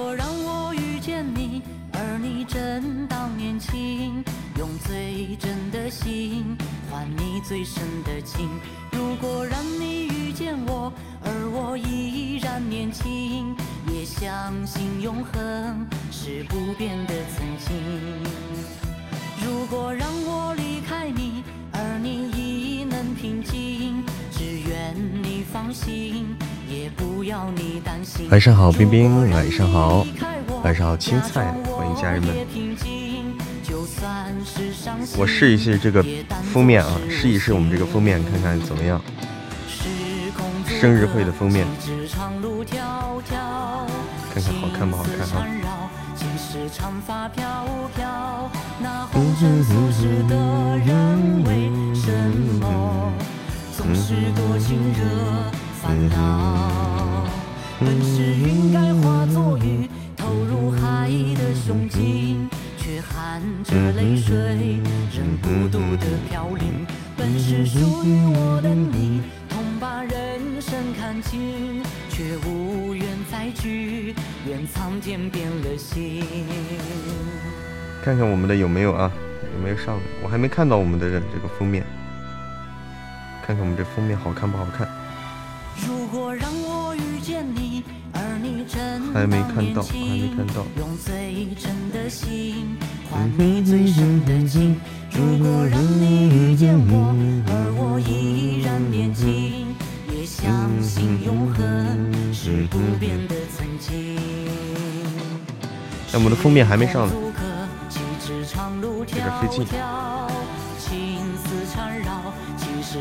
果让我遇见你，而你正当年轻，用最真的心换你最深的情。如果让你遇见我，而我依然年轻，也相信永恒是不变的曾经。如果让我离开你，而你亦能平静，只愿你放，心。晚上好，冰冰。晚上好，晚上好，青菜。欢迎家人们。我试一试这个封面啊，试一试我们这个封面，看看怎么样。生日会的封面，看看好看不好看啊。嗯哼哼哼哼哼哼。烦恼本是云该化作雨，投入海的胸襟，却含着泪水，仍孤独的飘零。本是属于我的你，同把人生看尽，却无缘再聚，愿苍天变了心。看看我们的有没有啊？有没有上？我还没看到我们的这个封面，看看我们这封面好看不好看？如果让我遇见你。而你真还没看到，还没看到。如果让你遇见我，而我依然年轻，也相信永恒是不变的曾经。哎，我们的封面还没上呢，有点费劲。先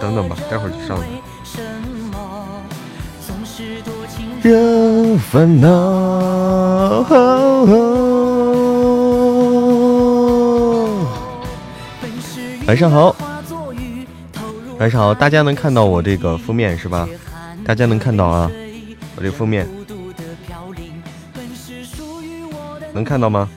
等等吧，待会儿就上了。烦恼。晚上好，晚上好，大家能看到我这个封面是吧？大家能看到啊，我这封面能看到吗？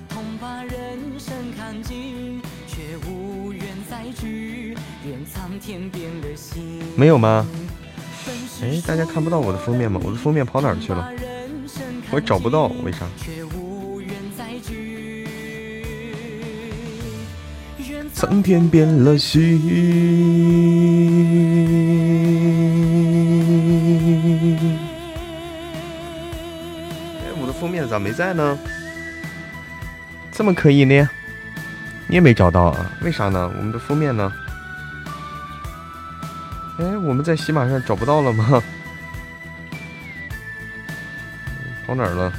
没有吗？哎，大家看不到我的封面吗？我的封面跑哪儿去了？我找不到，为啥？苍天变了心。哎，我的封面咋没在呢？这么可以呢？你也没找到啊？为啥呢？我们的封面呢？哎，我们在喜马上找不到了吗？跑哪儿了？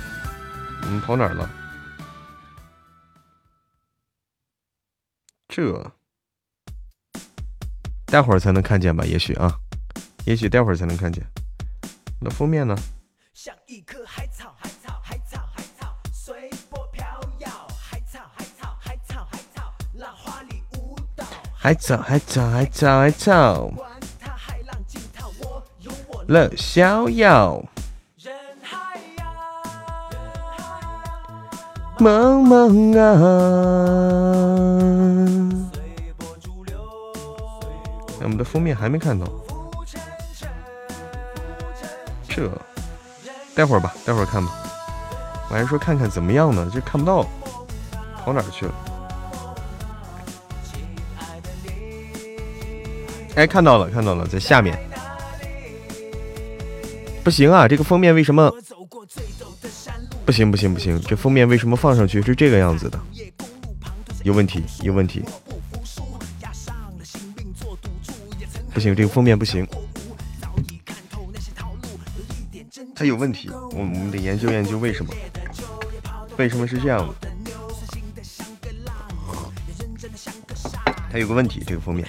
我们跑哪儿了？这待会儿才能看见吧？也许啊，也许待会儿才能看见。那封面呢？海草，海草，海草，海草。乐逍遥，萌萌啊！我们的封面还没看到，这待会儿吧，待会儿看吧。我还说看看怎么样呢，这看不到，跑哪去了？哎，看到了，看到了，在下面。不行啊，这个封面为什么不行？不行不行，这封面为什么放上去是这个样子的？有问题，有问题。不行，这个封面不行，它有问题。我我们得研究研究为什么？为什么是这样的？它有个问题，这个封面。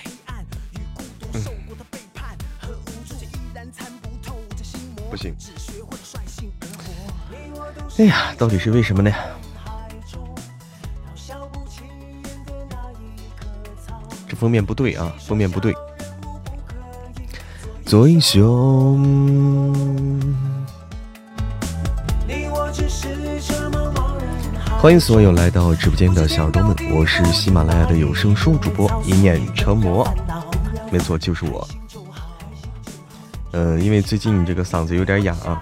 不行，哎呀，到底是为什么呢？这封面不对啊，封面不对。做英雄。欢迎所有来到直播间的小耳朵们，我是喜马拉雅的有声书主播一念成魔，没错，就是我。嗯，因为最近这个嗓子有点哑啊。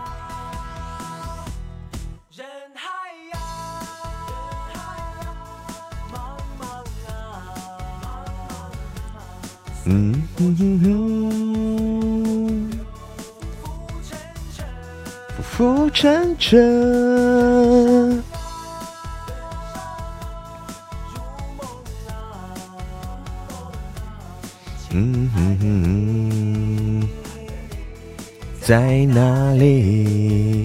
嗯哼哼哼，浮浮沉沉。嗯哼哼，在哪里？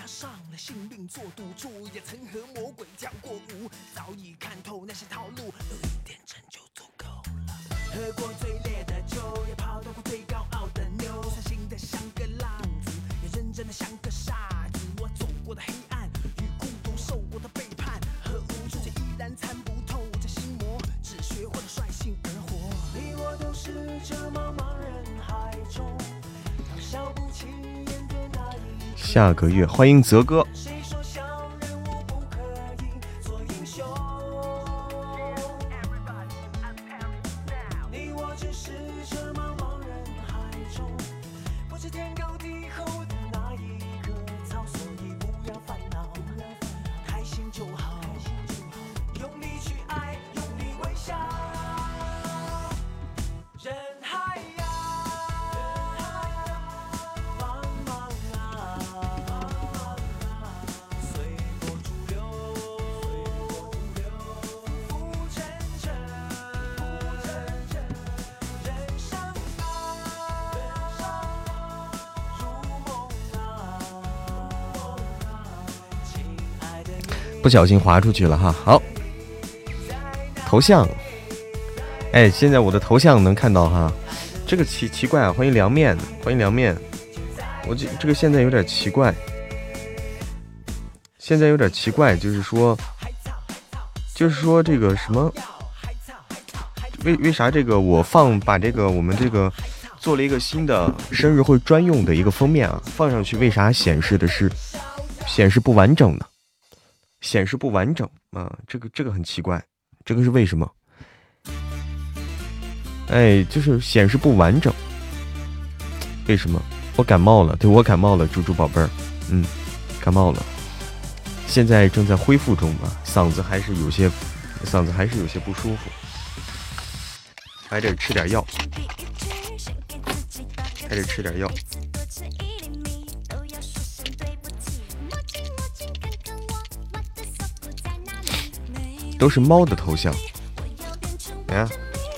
押上了性命做赌注，也曾和魔鬼跳过舞，早已看透那些套路，有一点真就足够了。喝过最烈的酒，也泡到过最高傲的妞，伤心的像个浪子，也认真的像个傻子。我走过的黑暗与孤独，受过的背叛和无助，却依然参不透这心魔，只学会了率性而活。你我都是这茫茫下个月，欢迎泽哥。不小心滑出去了哈，好，头像。哎，现在我的头像能看到哈，这个奇奇怪啊！欢迎凉面，欢迎凉面。我这这个现在有点奇怪，现在有点奇怪，就是说，就是说这个什么，为为啥这个我放把这个我们这个做了一个新的生日会专用的一个封面啊，放上去为啥显示的是显示不完整呢？显示不完整啊，这个这个很奇怪，这个是为什么？哎，就是显示不完整，为什么？我感冒了，对我感冒了，猪猪宝贝儿，嗯，感冒了，现在正在恢复中嘛，嗓子还是有些，嗓子还是有些不舒服，还得吃点药，还得吃点药，都是猫的头像，哎。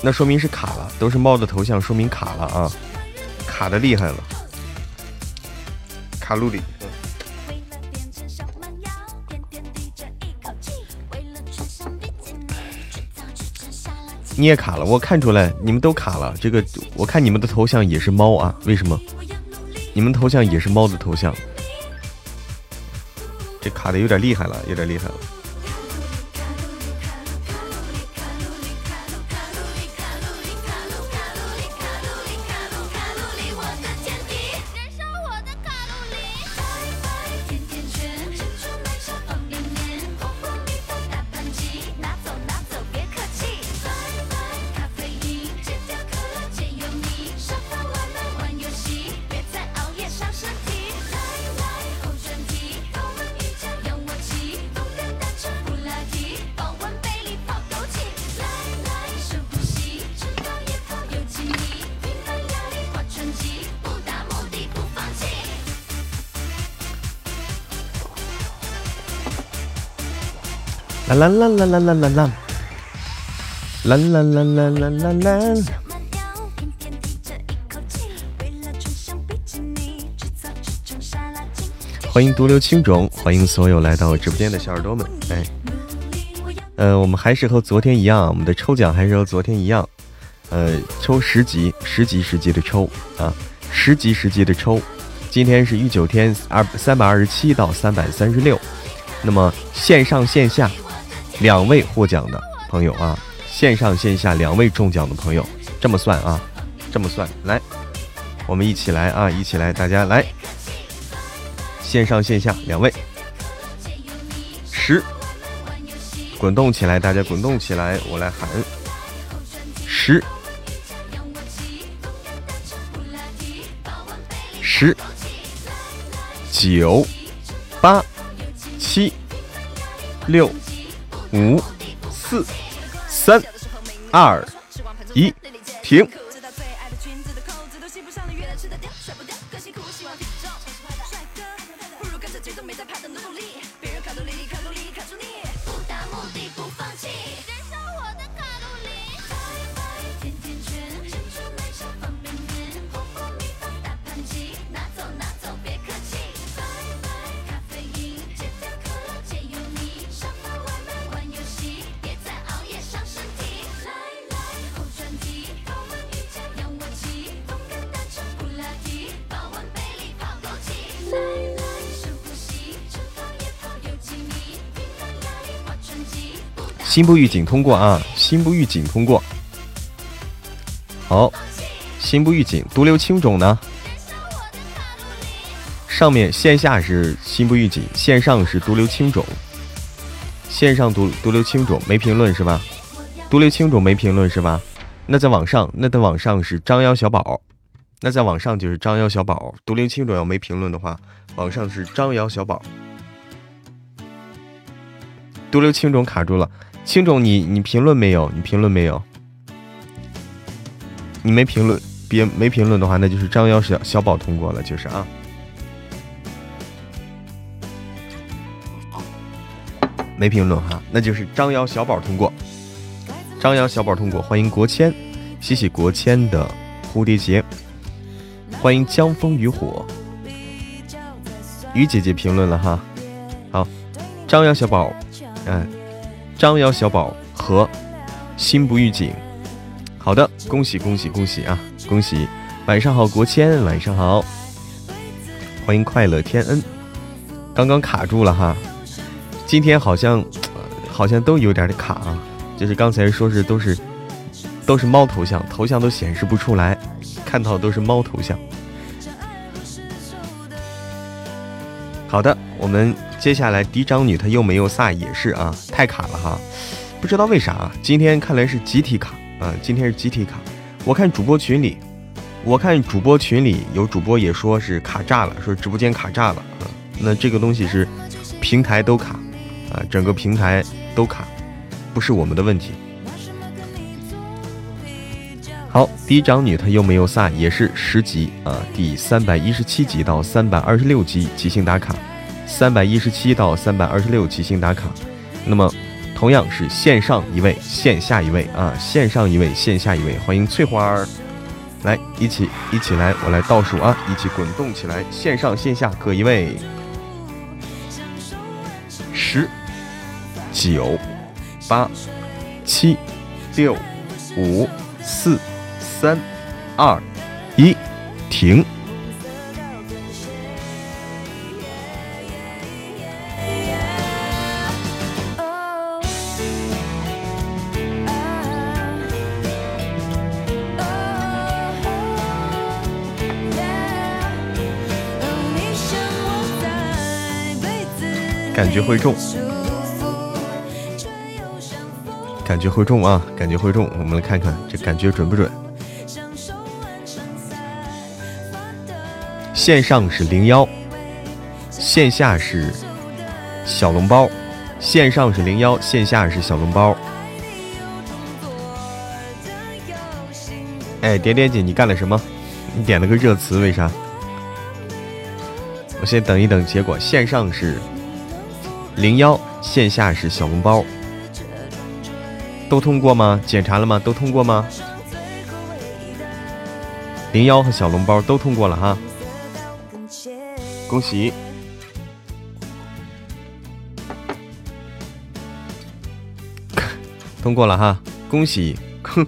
那说明是卡了，都是猫的头像，说明卡了啊，卡的厉害了，卡路里。你也卡了，我看出来你们都卡了。这个我看你们的头像也是猫啊，为什么？你们头像也是猫的头像，这卡的有点厉害了，有点厉害了。啦啦啦啦啦啦啦，啦啦啦啦啦啦啦。欢迎独留青冢，欢迎所有来到直播间的小耳朵们。哎，呃，我们还是和昨天一样，我们的抽奖还是和昨天一样，呃，抽十级，十级十级的抽啊，十级十级的抽。今天是御九天二三百二十七到三百三十六。那么线上线下两位获奖的朋友啊，线上线下两位中奖的朋友，这么算啊，这么算，来，我们一起来啊，一起来，大家来，线上线下两位，十，滚动起来，大家滚动起来，我来喊，十，十，九，八。七、六、五、四、三、二、一，停。心不预警通过啊！心不预警通过。好，心不预警，独留青种呢？上面线下是心不预警，线上是独留青种。线上独独留青种没评论是吧？独留青种没评论是吧？那在网上，那在网上是张幺小宝，那在网上就是张幺小宝。独留青种要没评论的话，网上是张幺小宝。独留青种卡住了。青总，你你评论没有？你评论没有？你没评论，别没评论的话，那就是张幺小小宝通过了，就是啊。没评论哈，那就是张瑶小宝通过。张瑶小宝通过，欢迎国谦，谢谢国谦的蝴蝶结，欢迎江风渔火，雨姐姐评论了哈。好，张瑶小宝，嗯。张瑶小宝和心不预警，好的，恭喜恭喜恭喜啊！恭喜，晚上好，国谦，晚上好，欢迎快乐天恩，刚刚卡住了哈，今天好像好像都有点的卡啊，就是刚才说是都是都是猫头像，头像都显示不出来，看到都是猫头像。好的，我们。接下来嫡长女她又没有撒也是啊，太卡了哈，不知道为啥，今天看来是集体卡啊，今天是集体卡。我看主播群里，我看主播群里有主播也说是卡炸了，说直播间卡炸了啊。那这个东西是平台都卡啊，整个平台都卡，不是我们的问题。好，嫡长女她又没有撒也是十级啊，第三百一十七集到三百二十六集即兴打卡。三百一十七到三百二十六即兴打卡，那么同样是线上一位，线下一位啊，线上一位，线下一位，欢迎翠花儿，来一起一起来，我来倒数啊，一起滚动起来，线上线下各一位，十、九、八、七、六、五、四、三、二、一，停。感觉会中，感觉会中啊！感觉会中，我们来看看这感觉准不准。线上是零幺，线下是小笼包。线上是零幺，线下是小笼包。哎，点点姐，你干了什么？你点了个热词，为啥？我先等一等结果。线上是。零幺线下是小笼包，都通过吗？检查了吗？都通过吗？零幺和小笼包都通过了哈，恭喜！通过了哈，恭喜！恭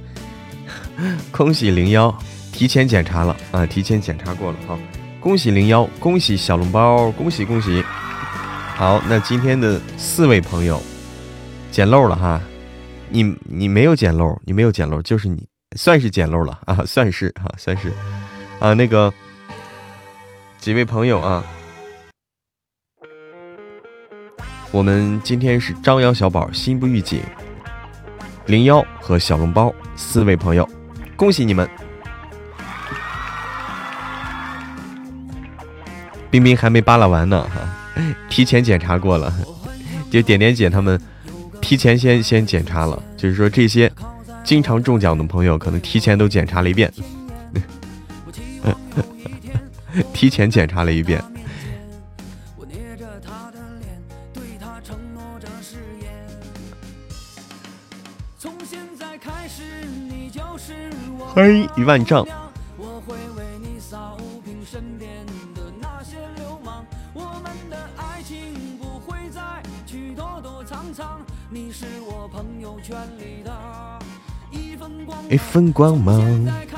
恭喜零幺，提前检查了啊，提前检查过了哈，恭喜零幺，恭喜小笼包，恭喜恭喜！好，那今天的四位朋友捡漏了哈，你你没有捡漏，你没有捡漏，就是你算是捡漏了啊，算是啊，算是啊，那个几位朋友啊，我们今天是张扬小宝、心不预警、零幺和小笼包四位朋友，恭喜你们！冰冰 还没扒拉完呢哈。提前检查过了，就点点姐他们提前先先检查了，就是说这些经常中奖的朋友可能提前都检查了一遍，提前检查了一遍。欢迎一万丈。一份光芒。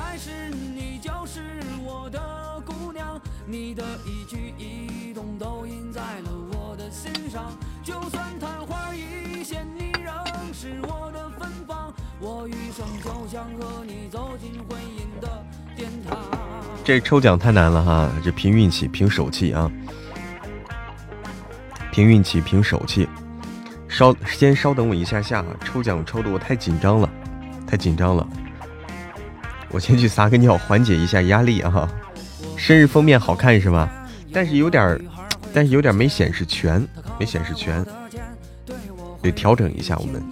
这抽奖太难了哈，这凭运气，凭手气啊，凭运气，凭手气。稍先稍等我一下下，抽奖抽的我太紧张了，太紧张了。我先去撒个尿，缓解一下压力啊！生日封面好看是吧？但是有点，但是有点没显示全，没显示全，得调整一下我们。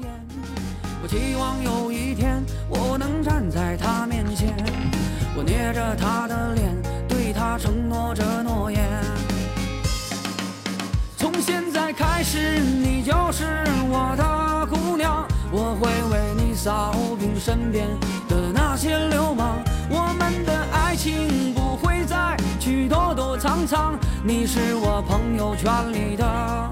他的脸，对他承诺着诺言。从现在开始，你就是我的姑娘，我会为你扫平身边的那些流氓。我们的爱情不会再去躲躲藏藏，你是我朋友圈里的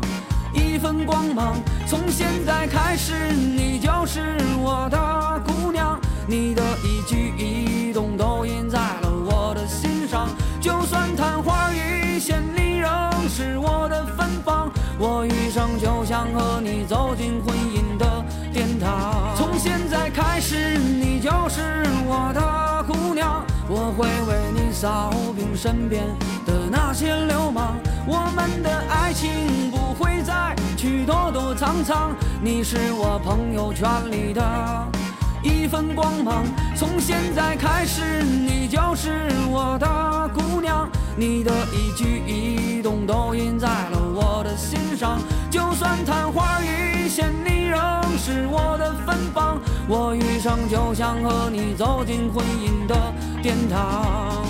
一份光芒。从现在开始，你就是我的姑娘，你的一举一动都印在了一现，你仍是我的芬芳。我余生就想和你走进婚姻的殿堂。从现在开始，你就是我的姑娘，我会为你扫平身边的那些流氓。我们的爱情不会再去躲躲藏藏，你是我朋友圈里的一份光芒。从现在开始，你就是我的姑娘。你的一举一动都印在了我的心上，就算昙花一现，你仍是我的芬芳。我余生就想和你走进婚姻的殿堂。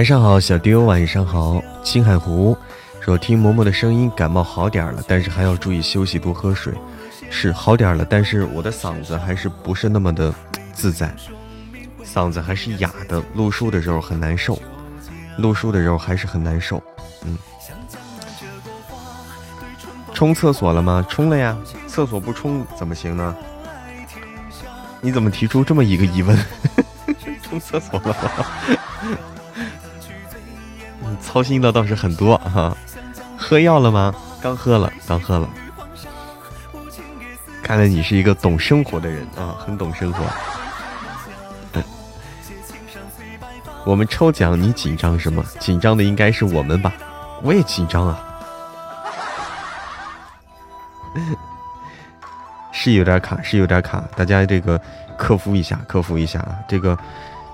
晚上好，小丢，晚上好。青海湖说听嬷嬷的声音，感冒好点了，但是还要注意休息，多喝水。是好点了，但是我的嗓子还是不是那么的 自在，嗓子还是哑的，录书的时候很难受，录书的时候还是很难受。嗯。冲厕所了吗？冲了呀。厕所不冲怎么行呢？你怎么提出这么一个疑问？冲厕所了吗？操心的倒是很多哈。喝药了吗？刚喝了，刚喝了。看来你是一个懂生活的人啊，很懂生活。我们抽奖，你紧张什么？紧张的应该是我们吧？我也紧张啊。是有点卡，是有点卡，大家这个克服一下，克服一下啊。这个，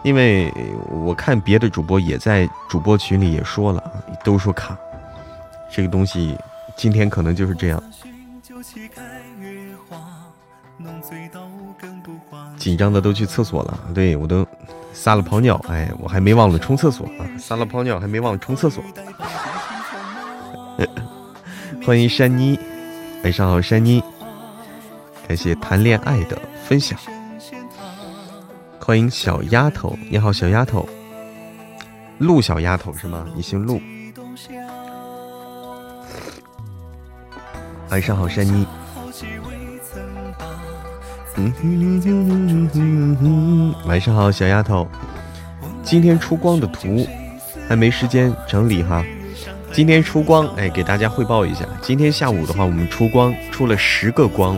因为我看别的主播也在主播群里也说了啊，都说卡。这个东西今天可能就是这样。紧张的都去厕所了，对我都撒了泡尿，哎，我还没忘了冲厕所啊，撒了泡尿还没忘冲厕所。欢迎山妮。晚上好，山妮，感谢谈恋爱的分享。欢迎小丫头，你好，小丫头，陆小丫头是吗？你姓陆。晚上好，山妮。晚上好，小丫头。今天出光的图还没时间整理哈。今天出光，哎，给大家汇报一下。今天下午的话，我们出光出了十个光，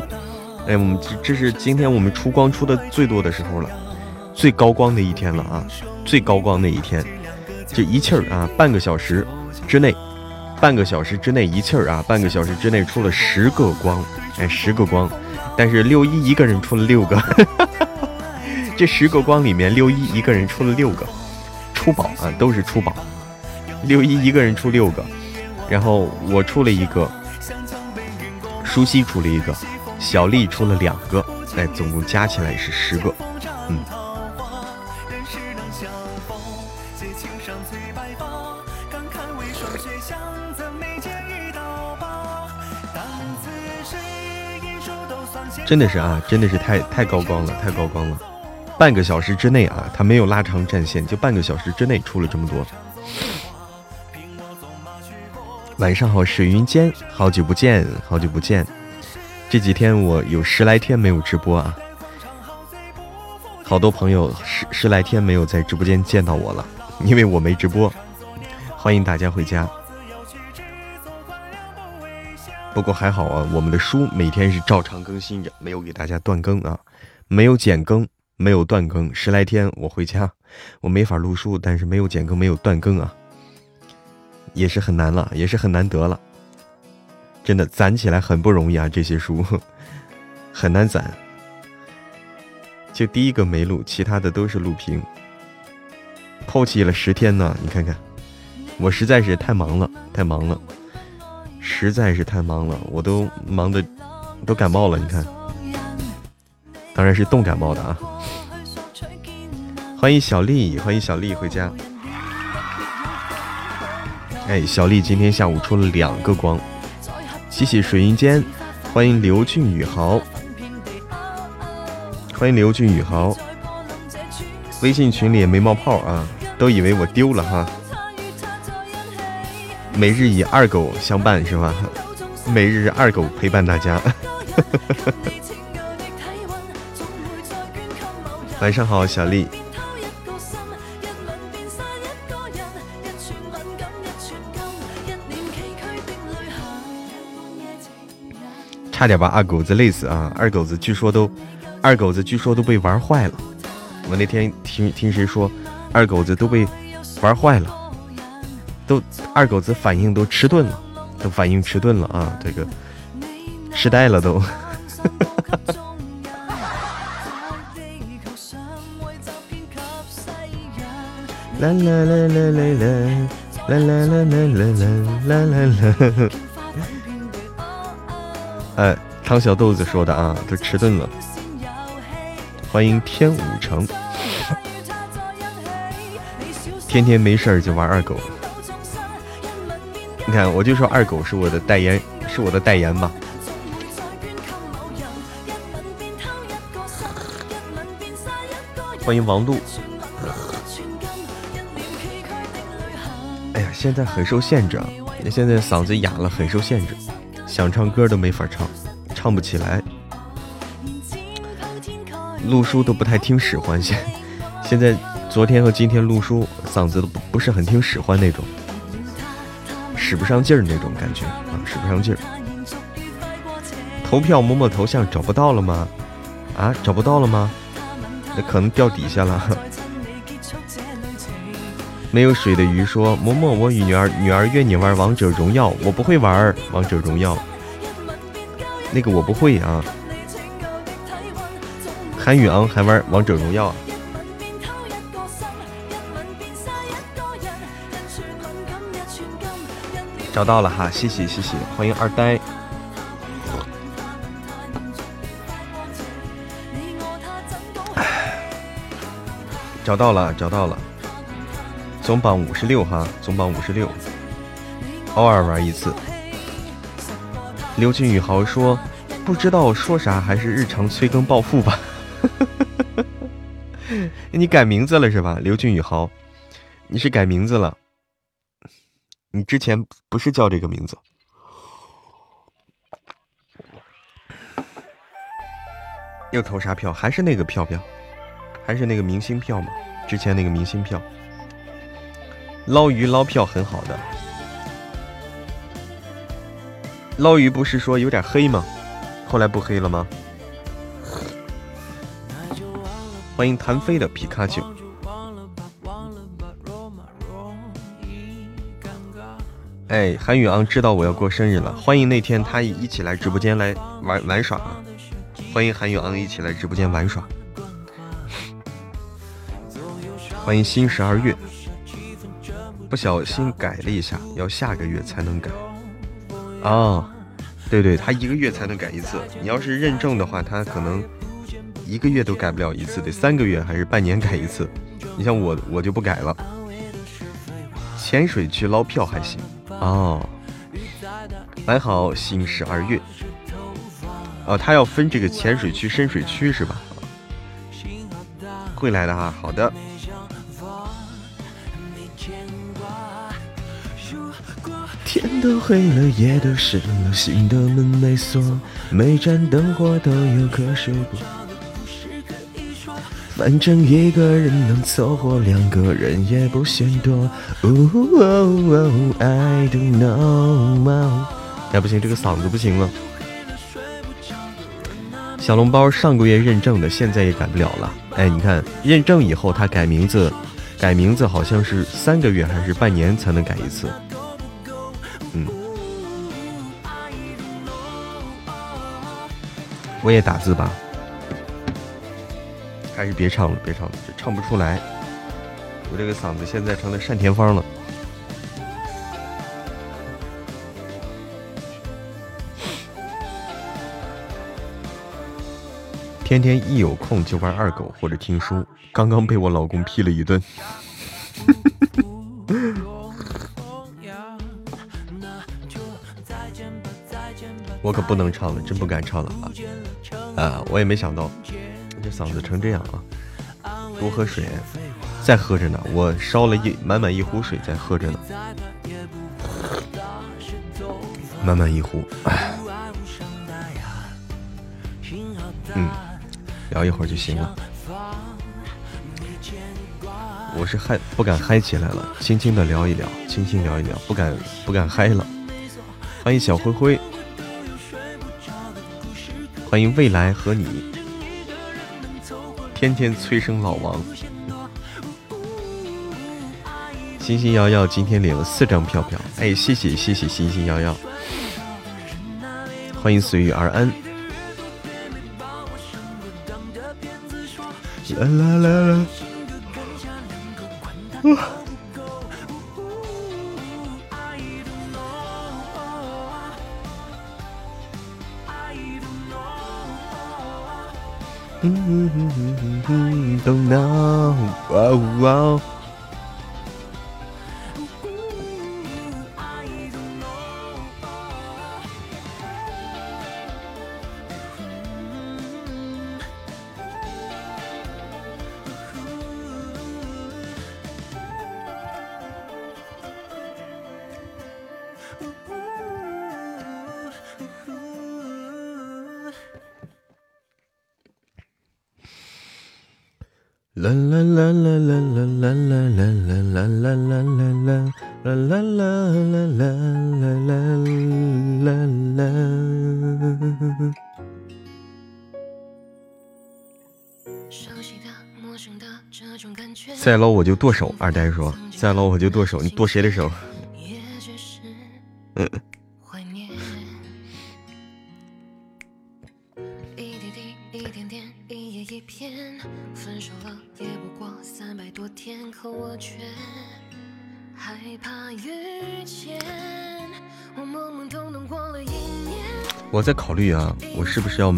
哎，我们这这是今天我们出光出的最多的时候了，最高光的一天了啊，最高光的一天，这一气儿啊，半个小时之内，半个小时之内一气儿啊，半个小时之内出了十个光，哎，十个光，但是六一一个人出了六个，这十个光里面六一一个人出了六个，出宝啊，都是出宝。六一一个人出六个，然后我出了一个，舒西出了一个，小丽出了两个，哎，总共加起来是十个，嗯。真的是啊，真的是太太高光了，太高光了！半个小时之内啊，他没有拉长战线，就半个小时之内出了这么多。晚上好，水云间，好久不见，好久不见。这几天我有十来天没有直播啊，好多朋友十十来天没有在直播间见到我了，因为我没直播。欢迎大家回家。不过还好啊，我们的书每天是照常更新着，没有给大家断更啊，没有减更，没有断更。十来天我回家，我没法录书，但是没有减更，没有断更啊。也是很难了，也是很难得了，真的攒起来很不容易啊！这些书 很难攒，就第一个没录，其他的都是录屏。抛弃了十天呢，你看看，我实在是太忙了，太忙了，实在是太忙了，我都忙的都感冒了，你看，当然是冻感冒的啊！欢迎小丽，欢迎小丽回家。哎，小丽今天下午出了两个光，洗洗水云间，欢迎刘俊宇豪，欢迎刘俊宇豪，微信群里也没冒泡啊，都以为我丢了哈。每日以二狗相伴是吗？每日二狗陪伴大家。晚上好，小丽。差点把二狗子累死啊！二狗子据说都，二狗子据说都被玩坏了。我那天听听谁说，二狗子都被玩坏了，都二狗子反应都迟钝了，都反应迟钝了啊！这个痴呆了都。啦啦啦啦啦啦啦啦啦啦啦啦啦。哎，汤小豆子说的啊，都迟钝了。欢迎天武城，天天没事儿就玩二狗。你看，我就说二狗是我的代言，是我的代言吧。欢迎王璐。哎呀，现在很受限制，啊现在嗓子哑了，很受限制，想唱歌都没法唱，唱不起来。录书都不太听使唤，现现在昨天和今天录书，嗓子都不不是很听使唤那种，使不上劲儿那种感觉啊，使不上劲儿。投票摸摸头像找不到了吗？啊，找不到了吗？那可能掉底下了。没有水的鱼说：“嬷嬷，我与女儿女儿约你玩王者荣耀，我不会玩王者荣耀，那个我不会啊。”韩宇昂还玩王者荣耀啊？找到了哈，谢谢谢谢，欢迎二呆。找到了，找到了。总榜五十六哈，总榜五十六，偶尔玩一次。刘俊宇豪说：“不知道说啥，还是日常催更暴富吧。”你改名字了是吧？刘俊宇豪，你是改名字了？你之前不是叫这个名字？又投啥票？还是那个票票？还是那个明星票吗？之前那个明星票？捞鱼捞票很好的，捞鱼不是说有点黑吗？后来不黑了吗？欢迎谭飞的皮卡丘。哎，韩宇昂知道我要过生日了，欢迎那天他一起来直播间来玩玩耍啊。欢迎韩宇昂一起来直播间玩耍。欢迎新十二月。不小心改了一下，要下个月才能改。哦，对对，他一个月才能改一次。你要是认证的话，他可能一个月都改不了一次，得三个月还是半年改一次。你像我，我就不改了。潜水去捞票还行。哦，买好新十二月。哦，他要分这个浅水区、深水区是吧？会来的哈，好的。天都黑了，夜都深了，心的门没锁，每盏灯火都有个睡不。反正一个人能凑合，两个人也不嫌多。I don't know。哎，不行，这个嗓子不行了。小笼包上个月认证的，现在也改不了了。哎，你看，认证以后他改名字，改名字好像是三个月还是半年才能改一次。嗯我也打字吧，还是别唱了，别唱了，这唱不出来。我这个嗓子现在成了单田芳了。天天一有空就玩二狗或者听书，刚刚被我老公批了一顿。我可不能唱了，真不敢唱了啊！啊，我也没想到，嗓子成这样啊！多喝水，再喝着呢。我烧了一满满一壶水在喝着呢，满满一壶。嗯，聊一会儿就行了。我是嗨，不敢嗨起来了，轻轻的聊一聊，轻轻聊一聊，不敢不敢嗨了。欢迎小灰灰。欢迎未来和你，天天催生老王，星星瑶瑶今天领了四张票票，哎，谢谢谢谢星星瑶瑶，欢迎随遇而安，啦啦啦啦。Don't know. Wow, wow. 就剁手，二呆说：“再捞我就剁手，你剁谁的手？”。我在考虑啊，我是不是要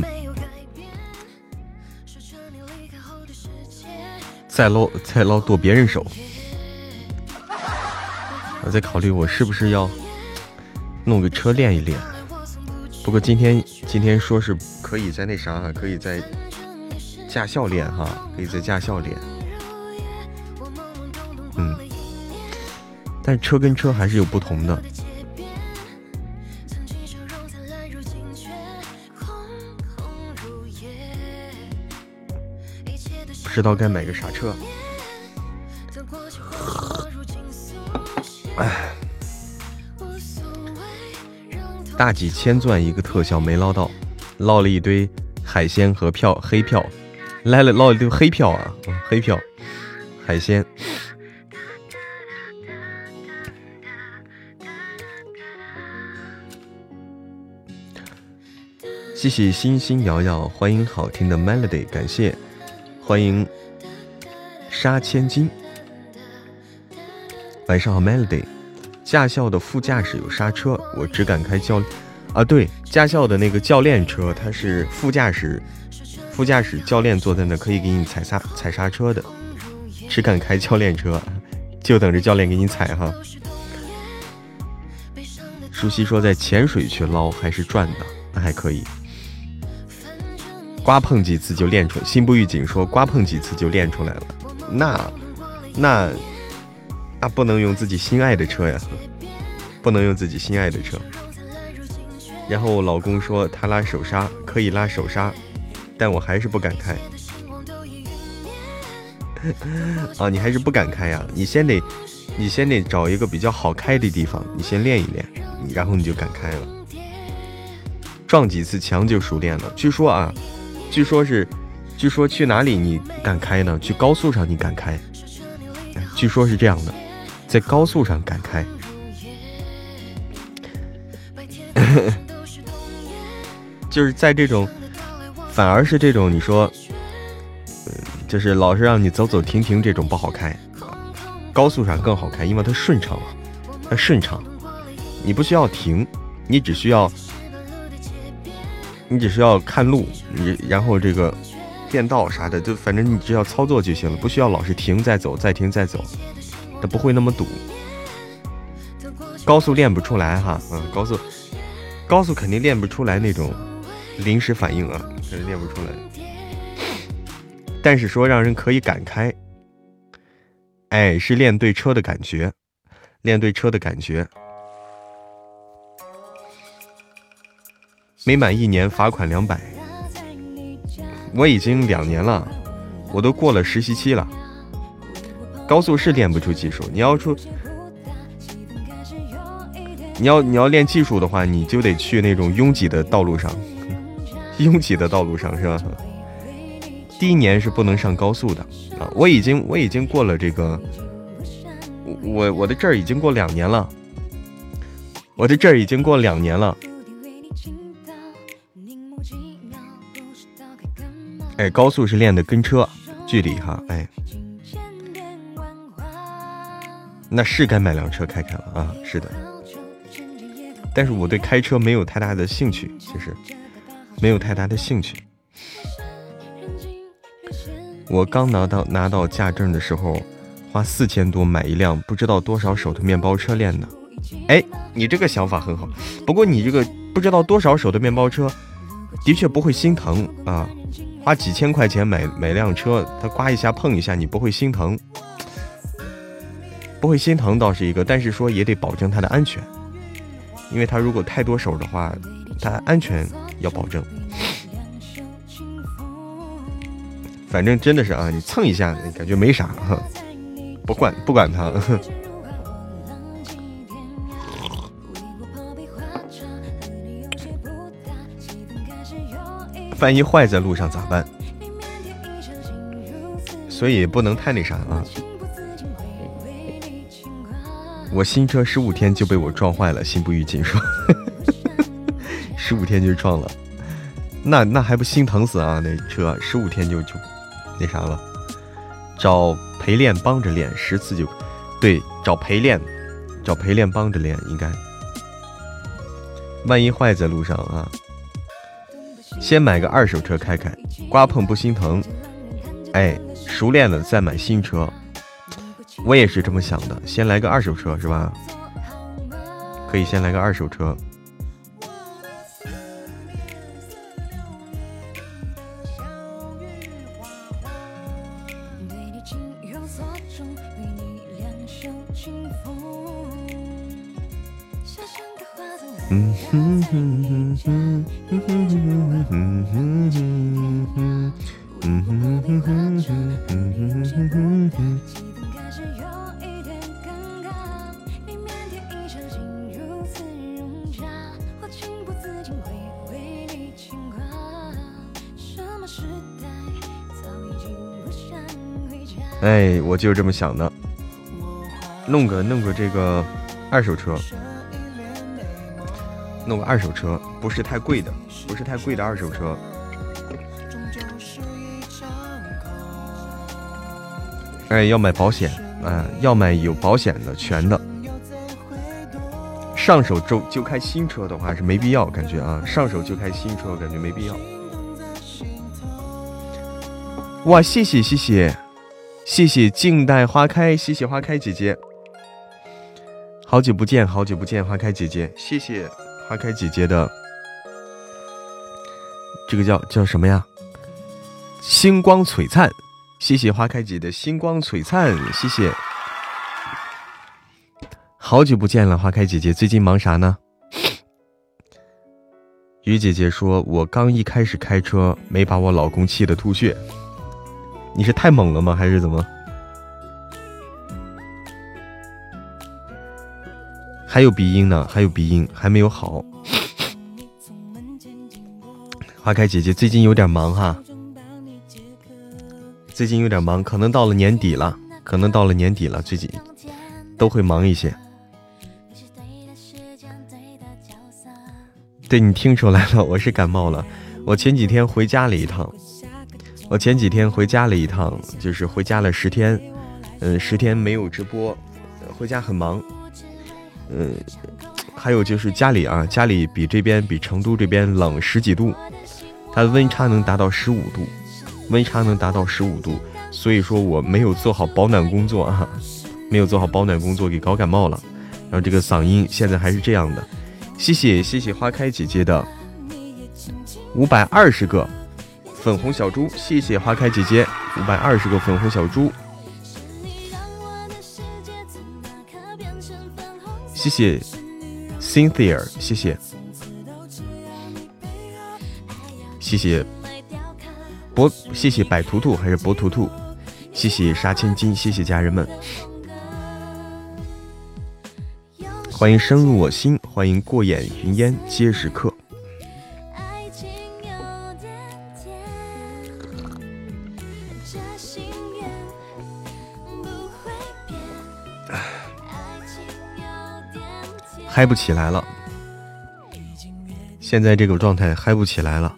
再捞再捞剁别人手？我在考虑我是不是要弄个车练一练。不过今天今天说是可以在那啥，可以在驾校练哈，可以在驾校练。嗯，但车跟车还是有不同的。知道该买个啥车。哎，大几千钻一个特效没捞到，捞了一堆海鲜和票黑票，来了捞一堆黑票啊，黑票，海鲜。谢谢星星瑶瑶，欢迎好听的 melody，感谢。欢迎杀千金，晚上好，Melody。驾校的副驾驶有刹车，我只敢开教啊，对，驾校的那个教练车，它是副驾驶，副驾驶教练坐在那，可以给你踩刹踩刹车的，只敢开教练车，就等着教练给你踩哈。舒淇说在潜水区捞还是赚的，那还可以。刮碰几次就练出，心不预警说刮碰几次就练出来了，那那那不能用自己心爱的车呀，不能用自己心爱的车。然后老公说他拉手刹可以拉手刹，但我还是不敢开。啊，你还是不敢开呀？你先得你先得找一个比较好开的地方，你先练一练，然后你就敢开了。撞几次墙就熟练了，据说啊。据说是，据说去哪里你敢开呢？去高速上你敢开？据说是这样的，在高速上敢开，就是在这种，反而是这种你说，就是老是让你走走停停这种不好开，高速上更好开，因为它顺畅了，它顺畅，你不需要停，你只需要。你只需要看路，你然后这个变道啥的，就反正你只要操作就行了，不需要老是停再走，再停再走，它不会那么堵。高速练不出来哈，嗯，高速高速肯定练不出来那种临时反应啊，肯定练不出来。但是说让人可以敢开，哎，是练对车的感觉，练对车的感觉。没满一年罚款两百，我已经两年了，我都过了实习期了。高速是练不出技术，你要出，你要你要练技术的话，你就得去那种拥挤的道路上，拥挤的道路上是吧？第一年是不能上高速的啊！我已经我已经过了这个，我我的这儿已经过两年了，我的这儿已经过两年了。哎，高速是练的跟车距离哈，哎，那是该买辆车开开了啊，是的。但是我对开车没有太大的兴趣，其实没有太大的兴趣。我刚拿到拿到驾证的时候，花四千多买一辆不知道多少手的面包车练的。哎，你这个想法很好，不过你这个不知道多少手的面包车，的确不会心疼啊。花几千块钱买买辆车，它刮一下碰一下，你不会心疼，不会心疼倒是一个，但是说也得保证它的安全，因为它如果太多手的话，它安全要保证。反正真的是啊，你蹭一下感觉没啥，不管不管它。万一坏在路上咋办？所以不能太那啥啊。我新车十五天就被我撞坏了，心不预警说，十五天就撞了，那那还不心疼死啊？那车十五天就就。那啥了，找陪练帮着练十次就，对，找陪练，找陪练帮着练应该。万一坏在路上啊，先买个二手车开开，刮碰不心疼。哎，熟练了再买新车，我也是这么想的，先来个二手车是吧？可以先来个二手车。哎，我就这么想的，弄个弄个这个二手车。弄个二手车，不是太贵的，不是太贵的二手车。哎，要买保险，啊，要买有保险的，全的。上手就就开新车的话是没必要，感觉啊，上手就开新车，感觉没必要。哇，谢谢谢谢谢谢静待花开，谢谢花开姐姐，好久不见，好久不见，花开姐姐，谢谢。花开姐姐的这个叫叫什么呀？星光璀璨，谢谢花开姐的星光璀璨，谢谢。好久不见了，花开姐姐，最近忙啥呢？雨姐姐说：“我刚一开始开车，没把我老公气得吐血。”你是太猛了吗？还是怎么？还有鼻音呢，还有鼻音，还没有好。花开姐姐最近有点忙哈，最近有点忙，可能到了年底了，可能到了年底了，最近都会忙一些。对你听出来了，我是感冒了。我前几天回家了一趟，我前几天回家了一趟，就是回家了十天，嗯，十天没有直播，回家很忙。嗯，还有就是家里啊，家里比这边比成都这边冷十几度，它的温差能达到十五度，温差能达到十五度，所以说我没有做好保暖工作啊，没有做好保暖工作，给搞感冒了，然后这个嗓音现在还是这样的。谢谢谢谢花开姐姐的五百二十个粉红小猪，谢谢花开姐姐五百二十个粉红小猪。谢谢，Cynthia，谢谢，谢谢，博，谢谢百图图还是博图图，谢谢杀千金，谢谢家人们，欢迎深入我心，欢迎过眼云烟皆是客。嗨不起来了，现在这个状态嗨不起来了，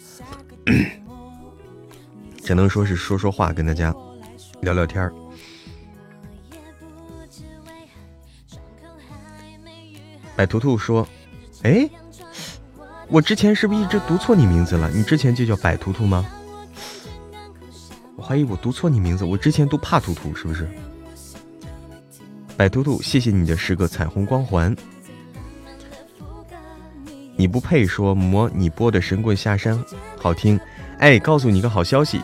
只能说是说说话，跟大家聊聊天儿。白图图说：“哎，我之前是不是一直读错你名字了？你之前就叫白图图吗？我怀疑我读错你名字，我之前读帕图图是不是？”白图图，谢谢你的十个彩虹光环。你不配说魔，你播的《神棍下山》好听，哎，告诉你个好消息，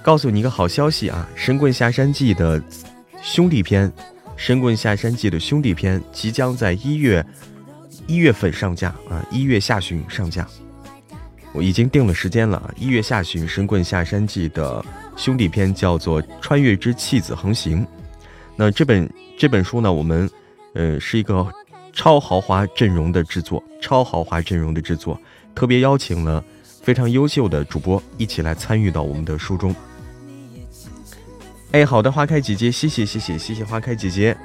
告诉你个好消息啊，《神棍下山记》的兄弟篇，《神棍下山记》的兄弟篇即将在一月一月份上架啊，一月下旬上架。我已经定了时间了，一月下旬《神棍下山记》的兄弟篇叫做《穿越之弃子横行》。那这本这本书呢，我们呃是一个超豪华阵容的制作，超豪华阵容的制作，特别邀请了非常优秀的主播一起来参与到我们的书中。哎，好的，花开姐姐，谢谢谢谢谢谢花开姐姐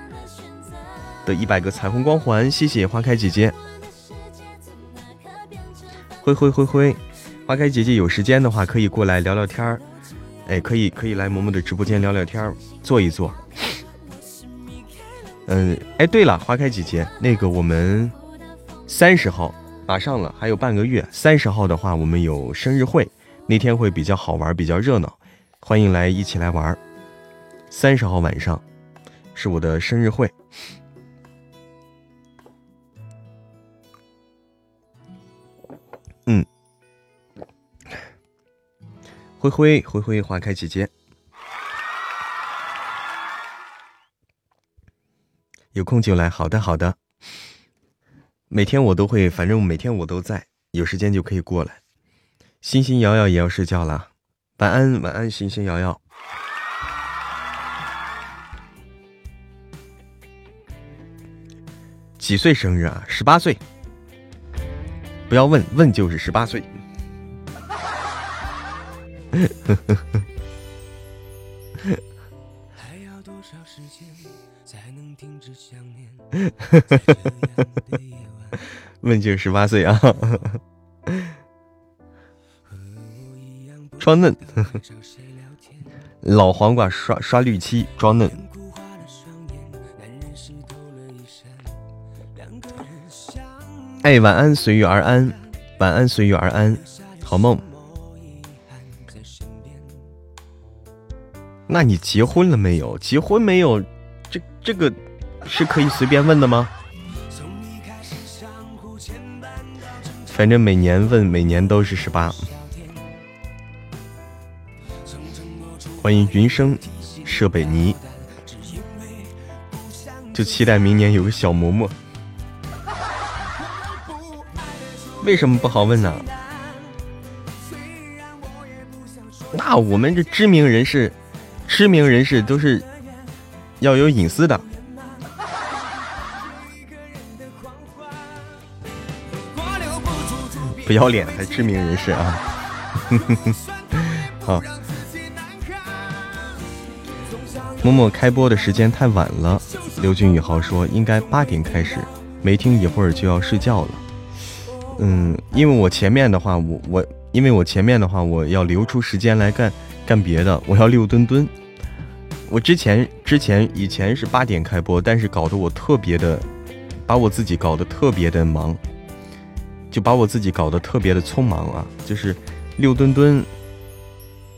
的一百个彩虹光环，谢谢花开姐姐。灰灰灰灰，花开姐姐有时间的话可以过来聊聊天儿，哎，可以可以来萌萌的直播间聊聊天儿，坐一坐。嗯，哎，对了，花开姐姐，那个我们三十号马上了，还有半个月。三十号的话，我们有生日会，那天会比较好玩，比较热闹，欢迎来一起来玩。三十号晚上是我的生日会。嗯，灰灰灰灰花开姐姐，有空就来。好的好的，每天我都会，反正每天我都在，有时间就可以过来。星星瑶瑶也要睡觉了，晚安晚安，星星瑶瑶。几岁生日啊？十八岁。不要问问就是十八岁。问就是十八岁啊！装嫩，老黄瓜刷刷绿漆装嫩。哎，晚安，随遇而安。晚安，随遇而安，好梦。那你结婚了没有？结婚没有？这这个是可以随便问的吗？反正每年问，每年都是十八。欢迎云生设备尼，就期待明年有个小嬷嬷。为什么不好问呢？那我们这知名人士，知名人士都是要有隐私的。不要脸的知名人士啊！好，默默开播的时间太晚了。刘俊宇豪说应该八点开始，没听一会儿就要睡觉了。嗯，因为我前面的话，我我因为我前面的话，我要留出时间来干干别的，我要溜墩墩。我之前之前以前是八点开播，但是搞得我特别的，把我自己搞得特别的忙，就把我自己搞得特别的匆忙啊，就是溜墩墩，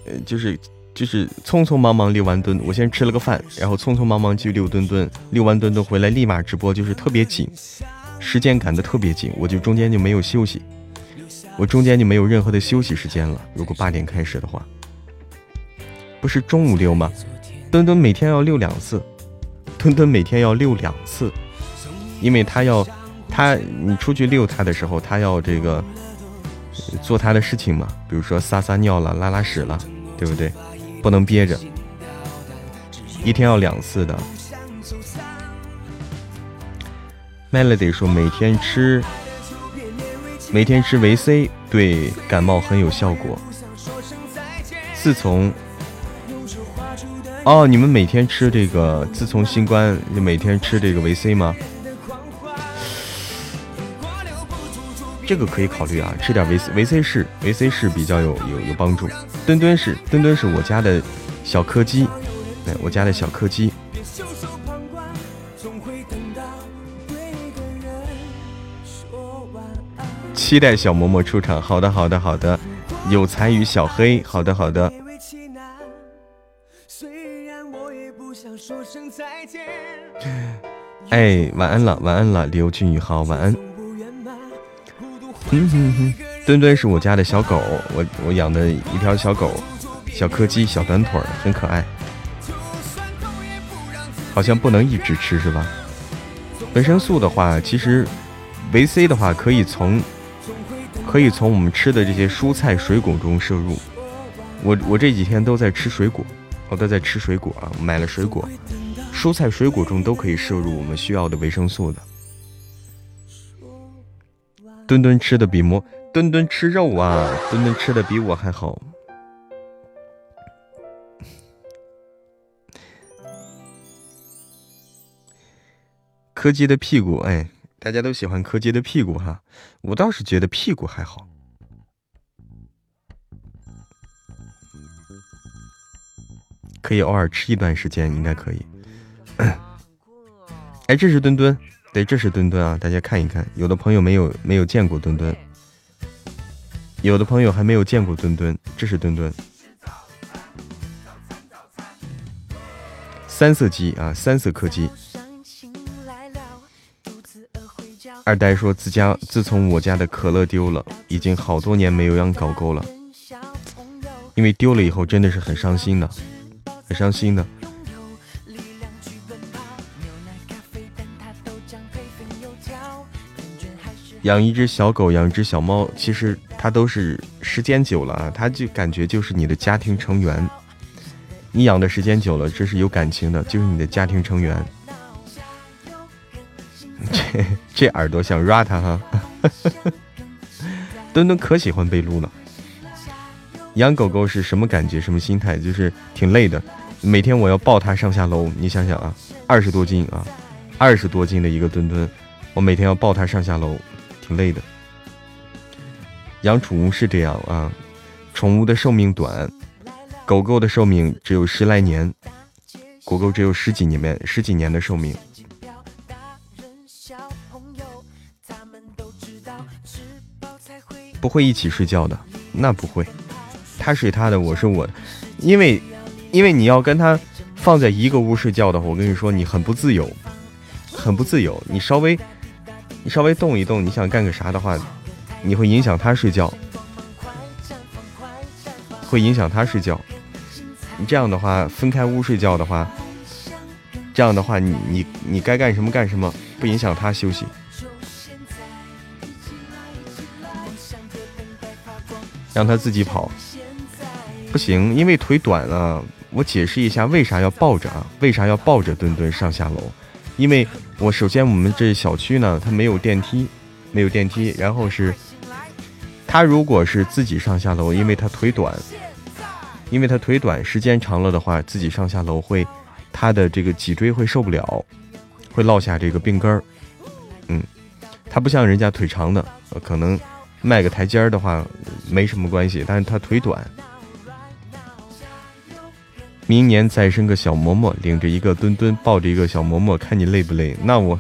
呃，就是就是匆匆忙忙溜完墩，我先吃了个饭，然后匆匆忙忙去溜墩墩，溜完墩墩回来立马直播，就是特别紧。时间赶得特别紧，我就中间就没有休息，我中间就没有任何的休息时间了。如果八点开始的话，不是中午溜吗？墩墩每天要溜两次，墩墩每天要溜两次，因为他要他你出去遛他的时候，他要这个做他的事情嘛，比如说撒撒尿了、拉拉屎了，对不对？不能憋着，一天要两次的。Melody 说：“每天吃，每天吃维 C 对感冒很有效果。自从哦，你们每天吃这个，自从新冠就每天吃这个维 C 吗？这个可以考虑啊，吃点维 C，维 C 是维 C 是比较有有有帮助。墩墩是墩墩是我家的小柯基，对，我家的小柯基。”期待小嬷嬷出场。好的，好的，好的。有才与小黑。好的，好的。哎，晚安了，晚安了，刘俊宇好，晚安。嗯哼哼，墩墩是我家的小狗，我我养的一条小狗，小柯基，小短腿，很可爱。好像不能一直吃是吧？维生素的话，其实。维 C 的话，可以从可以从我们吃的这些蔬菜水果中摄入。我我这几天都在吃水果，我都在吃水果啊，买了水果，蔬菜水果中都可以摄入我们需要的维生素的。墩墩吃的比魔墩墩吃肉啊，墩墩吃的比我还好。柯基的屁股，哎，大家都喜欢柯基的屁股哈，我倒是觉得屁股还好，可以偶尔吃一段时间，应该可以。哎，这是墩墩，对，这是墩墩啊，大家看一看，有的朋友没有没有见过墩墩，有的朋友还没有见过墩墩，这是墩墩，三色鸡啊，三色柯基。二呆说：“自家自从我家的可乐丢了，已经好多年没有养狗狗了。因为丢了以后真的是很伤心的，很伤心的。养一只小狗，养一只小猫，其实它都是时间久了啊，它就感觉就是你的家庭成员。你养的时间久了，这是有感情的，就是你的家庭成员。”这这耳朵像 rat 哈，墩墩可喜欢被撸了。养狗狗是什么感觉？什么心态？就是挺累的，每天我要抱它上下楼。你想想啊，二十多斤啊，二十多斤的一个墩墩，我每天要抱它上下楼，累的。养宠物是这样啊，宠物的寿命短，狗狗的寿命只有十来年，狗狗只有十几年、十几年的寿命。不会一起睡觉的，那不会，他睡他的，我是我的，因为，因为你要跟他放在一个屋睡觉的话，我跟你说，你很不自由，很不自由。你稍微，你稍微动一动，你想干个啥的话，你会影响他睡觉，会影响他睡觉。你这样的话，分开屋睡觉的话，这样的话，你你你该干什么干什么，不影响他休息。让他自己跑，不行，因为腿短了。我解释一下，为啥要抱着啊？为啥要抱着墩墩上下楼？因为我首先我们这小区呢，它没有电梯，没有电梯。然后是，他如果是自己上下楼，因为他腿短，因为他腿短，时间长了的话，自己上下楼会，他的这个脊椎会受不了，会落下这个病根儿。嗯，他不像人家腿长的，可能。迈个台阶儿的话没什么关系，但是他腿短。明年再生个小嬷嬷，领着一个墩墩，抱着一个小嬷嬷，看你累不累？那我，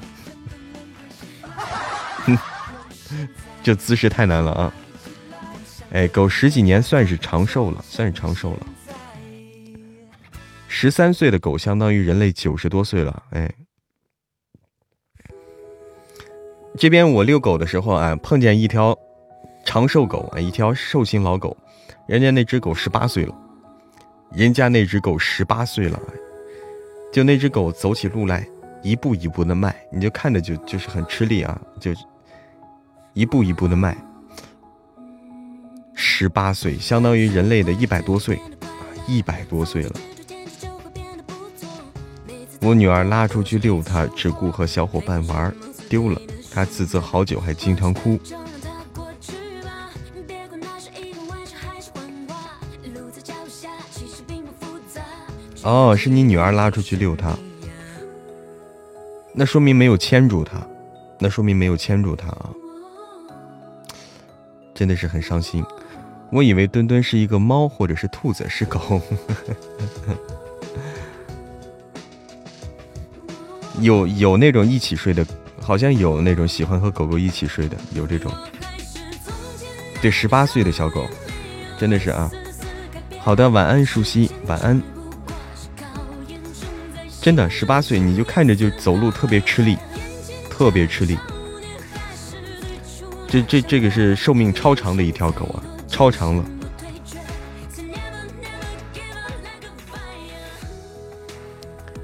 哼，这姿势太难了啊！哎，狗十几年算是长寿了，算是长寿了。十三岁的狗相当于人类九十多岁了，哎。这边我遛狗的时候啊，碰见一条。长寿狗啊，一条寿星老狗，人家那只狗十八岁了，人家那只狗十八岁了，就那只狗走起路来一步一步的迈，你就看着就就是很吃力啊，就一步一步的迈。十八岁相当于人类的一百多岁，一百多岁了。我女儿拉出去遛它，只顾和小伙伴玩，丢了，她自责好久，还经常哭。哦，是你女儿拉出去遛它，那说明没有牵住它，那说明没有牵住它啊，真的是很伤心。我以为墩墩是一个猫或者是兔子，是狗。有有那种一起睡的，好像有那种喜欢和狗狗一起睡的，有这种。对，十八岁的小狗，真的是啊。好的，晚安，舒西，晚安。真的，十八岁你就看着就走路特别吃力，特别吃力。这这这个是寿命超长的一条狗啊，超长了。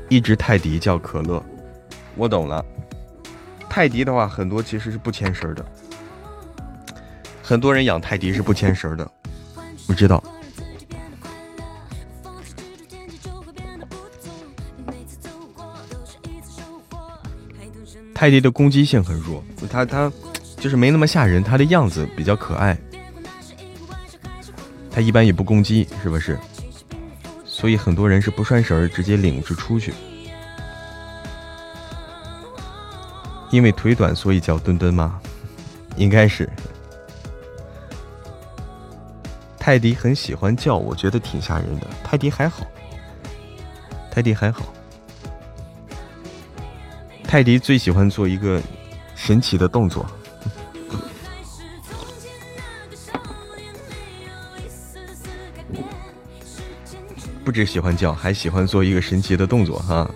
一只泰迪叫可乐，我懂了。泰。迪的话，很多其实是不牵绳的，很多人养泰迪是不牵绳的，我知道。泰迪的攻击性很弱，它它就是没那么吓人，它的样子比较可爱，它一般也不攻击，是不是？所以很多人是不拴绳直接领着出去。因为腿短，所以叫墩墩吗？应该是。泰迪很喜欢叫，我觉得挺吓人的。泰迪还好，泰迪还好。泰迪最喜欢做一个神奇的动作，不止喜欢叫，还喜欢做一个神奇的动作，哈。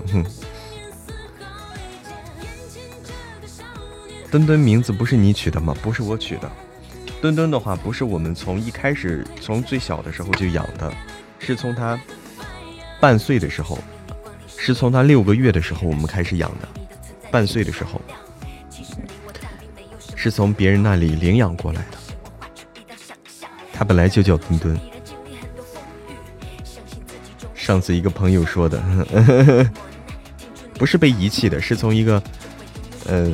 墩墩名字不是你取的吗？不是我取的。墩墩的话，不是我们从一开始从最小的时候就养的，是从他半岁的时候，是从他六个月的时候我们开始养的。半岁的时候，是从别人那里领养过来的。他本来就叫墩墩。上次一个朋友说的，不是被遗弃的，是从一个，呃。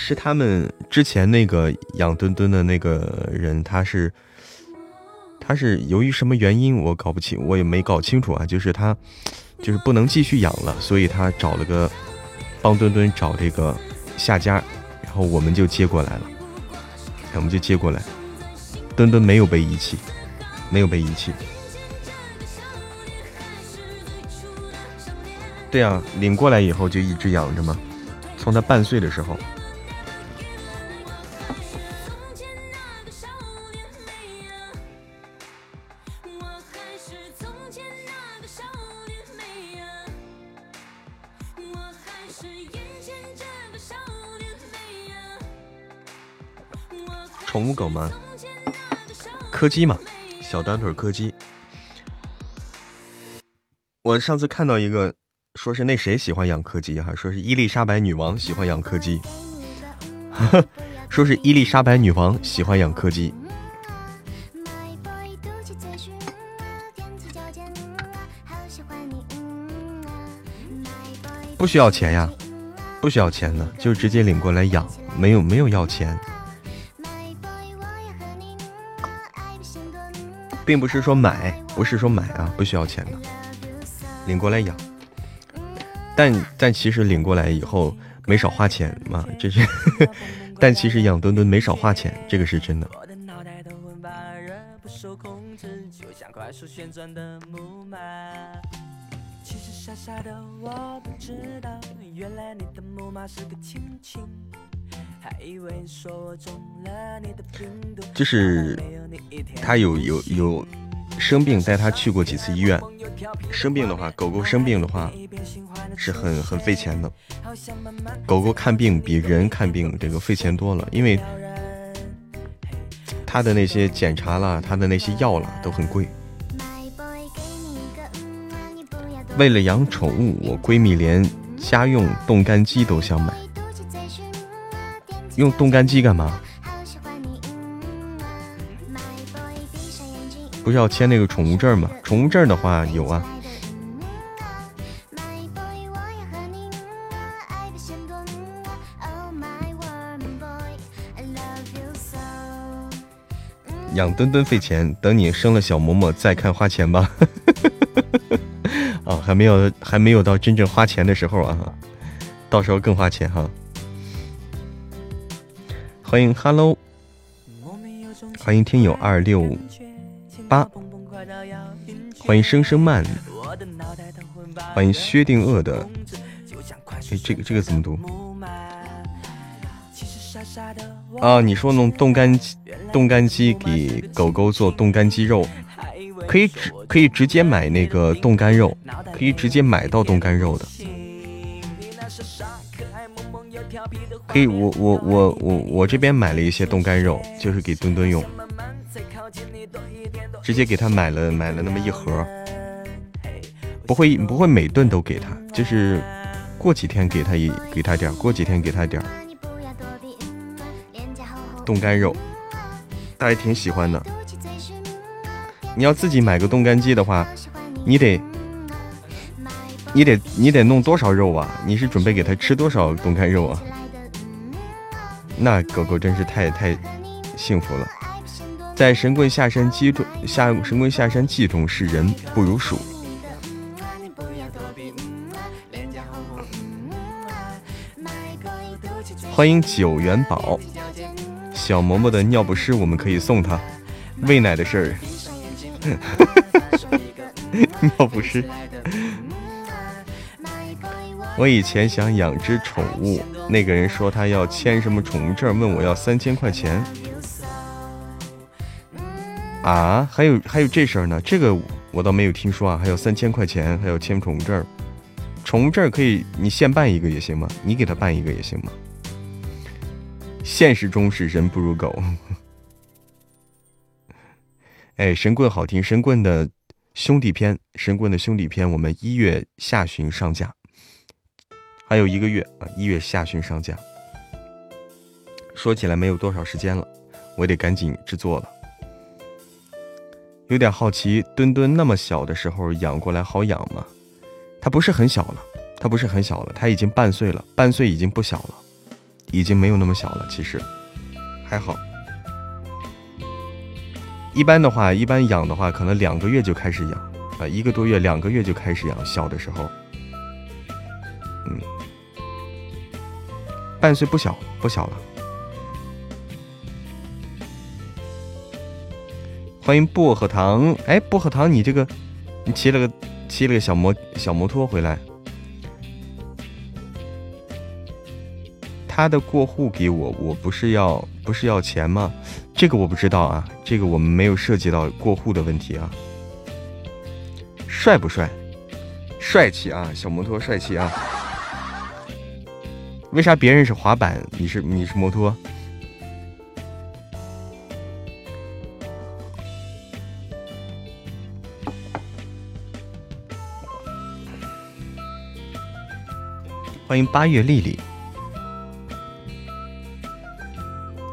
是他们之前那个养墩墩的那个人，他是，他是由于什么原因我搞不清，我也没搞清楚啊。就是他，就是不能继续养了，所以他找了个帮墩墩找这个下家，然后我们就接过来了，我们就接过来，墩墩没有被遗弃，没有被遗弃。对啊，领过来以后就一直养着嘛，从他半岁的时候。宠物狗吗？柯基嘛，小短腿柯基。我上次看到一个，说是那谁喜欢养柯基哈，说是伊丽莎白女王喜欢养柯基，说是伊丽莎白女王喜欢养柯基。不需要钱呀，不需要钱的，就直接领过来养，没有没有要钱。并不是说买，不是说买啊，不需要钱的，领过来养。但但其实领过来以后没少花钱嘛，这是。但其实养墩墩没少花钱，这个是真的。就是他有有有生病，带他去过几次医院。生病的话，狗狗生病的话是很很费钱的。狗狗看病比人看病这个费钱多了，因为他的那些检查啦，他的那些药啦都很贵。为了养宠物，我闺蜜连家用冻干机都想买。用冻干机干嘛？不是要签那个宠物证吗？宠物证的话有啊。养墩墩费钱，等你生了小嬷嬷再看花钱吧。啊，还没有，还没有到真正花钱的时候啊，到时候更花钱哈。欢迎 Hello，欢迎听友二六八，欢迎声声慢，欢迎薛定谔的，哎，这个这个怎么读？啊，你说弄冻干冻干机给狗狗做冻干鸡肉，可以直可以直接买那个冻干肉，可以直接买到冻干肉的。可以，我我我我我这边买了一些冻干肉，就是给墩墩用，直接给他买了买了那么一盒，不会不会每顿都给他，就是过几天给他一给他点过几天给他点冻干肉，大家挺喜欢的。你要自己买个冻干机的话，你得你得你得弄多少肉啊？你是准备给他吃多少冻干肉啊？那狗狗真是太太幸福了。在神棍下山记中，下神棍下山记中是人不如鼠。欢迎九元宝，小嬷嬷的尿不湿我们可以送他。喂奶的事儿，尿不湿。我以前想养只宠物，那个人说他要签什么宠物证，问我要三千块钱。啊，还有还有这事儿呢，这个我倒没有听说啊。还有三千块钱，还有签宠物证，宠物证可以你现办一个也行吗？你给他办一个也行吗？现实中是人不如狗。哎，神棍好听，神棍的兄弟篇，神棍的兄弟篇，我们一月下旬上架，还有一个月啊，一月下旬上架。说起来没有多少时间了，我得赶紧制作了。有点好奇，墩墩那么小的时候养过来好养吗？它不是很小了，它不是很小了，它已经半岁了，半岁已经不小了。已经没有那么小了，其实还好。一般的话，一般养的话，可能两个月就开始养，啊，一个多月、两个月就开始养。小的时候，嗯，半岁不小，不小了。欢迎薄荷糖，哎，薄荷糖，你这个，你骑了个骑了个小摩小摩托回来。他的过户给我，我不是要不是要钱吗？这个我不知道啊，这个我们没有涉及到过户的问题啊。帅不帅？帅气啊，小摩托帅气啊。为啥别人是滑板，你是你是摩托？欢迎八月丽丽。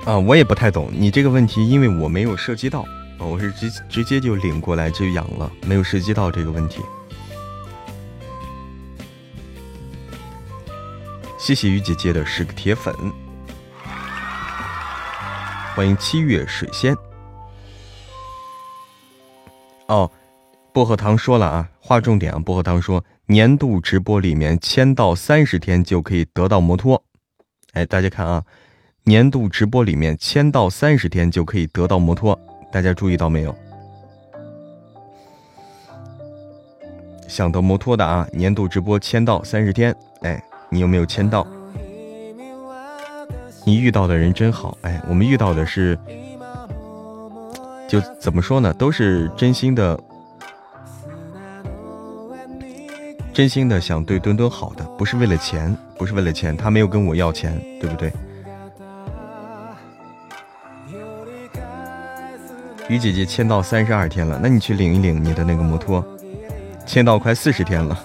啊，我也不太懂你这个问题，因为我没有涉及到啊，我是直直接就领过来就养了，没有涉及到这个问题。谢谢鱼姐姐的十个铁粉，欢迎七月水仙。哦，薄荷糖说了啊，划重点啊，薄荷糖说年度直播里面签到三十天就可以得到摩托，哎，大家看啊。年度直播里面签到三十天就可以得到摩托，大家注意到没有？想得摩托的啊，年度直播签到三十天，哎，你有没有签到？你遇到的人真好，哎，我们遇到的是，就怎么说呢，都是真心的，真心的想对墩墩好的，不是为了钱，不是为了钱，他没有跟我要钱，对不对？于姐姐签到三十二天了，那你去领一领你的那个摩托，签到快四十天了。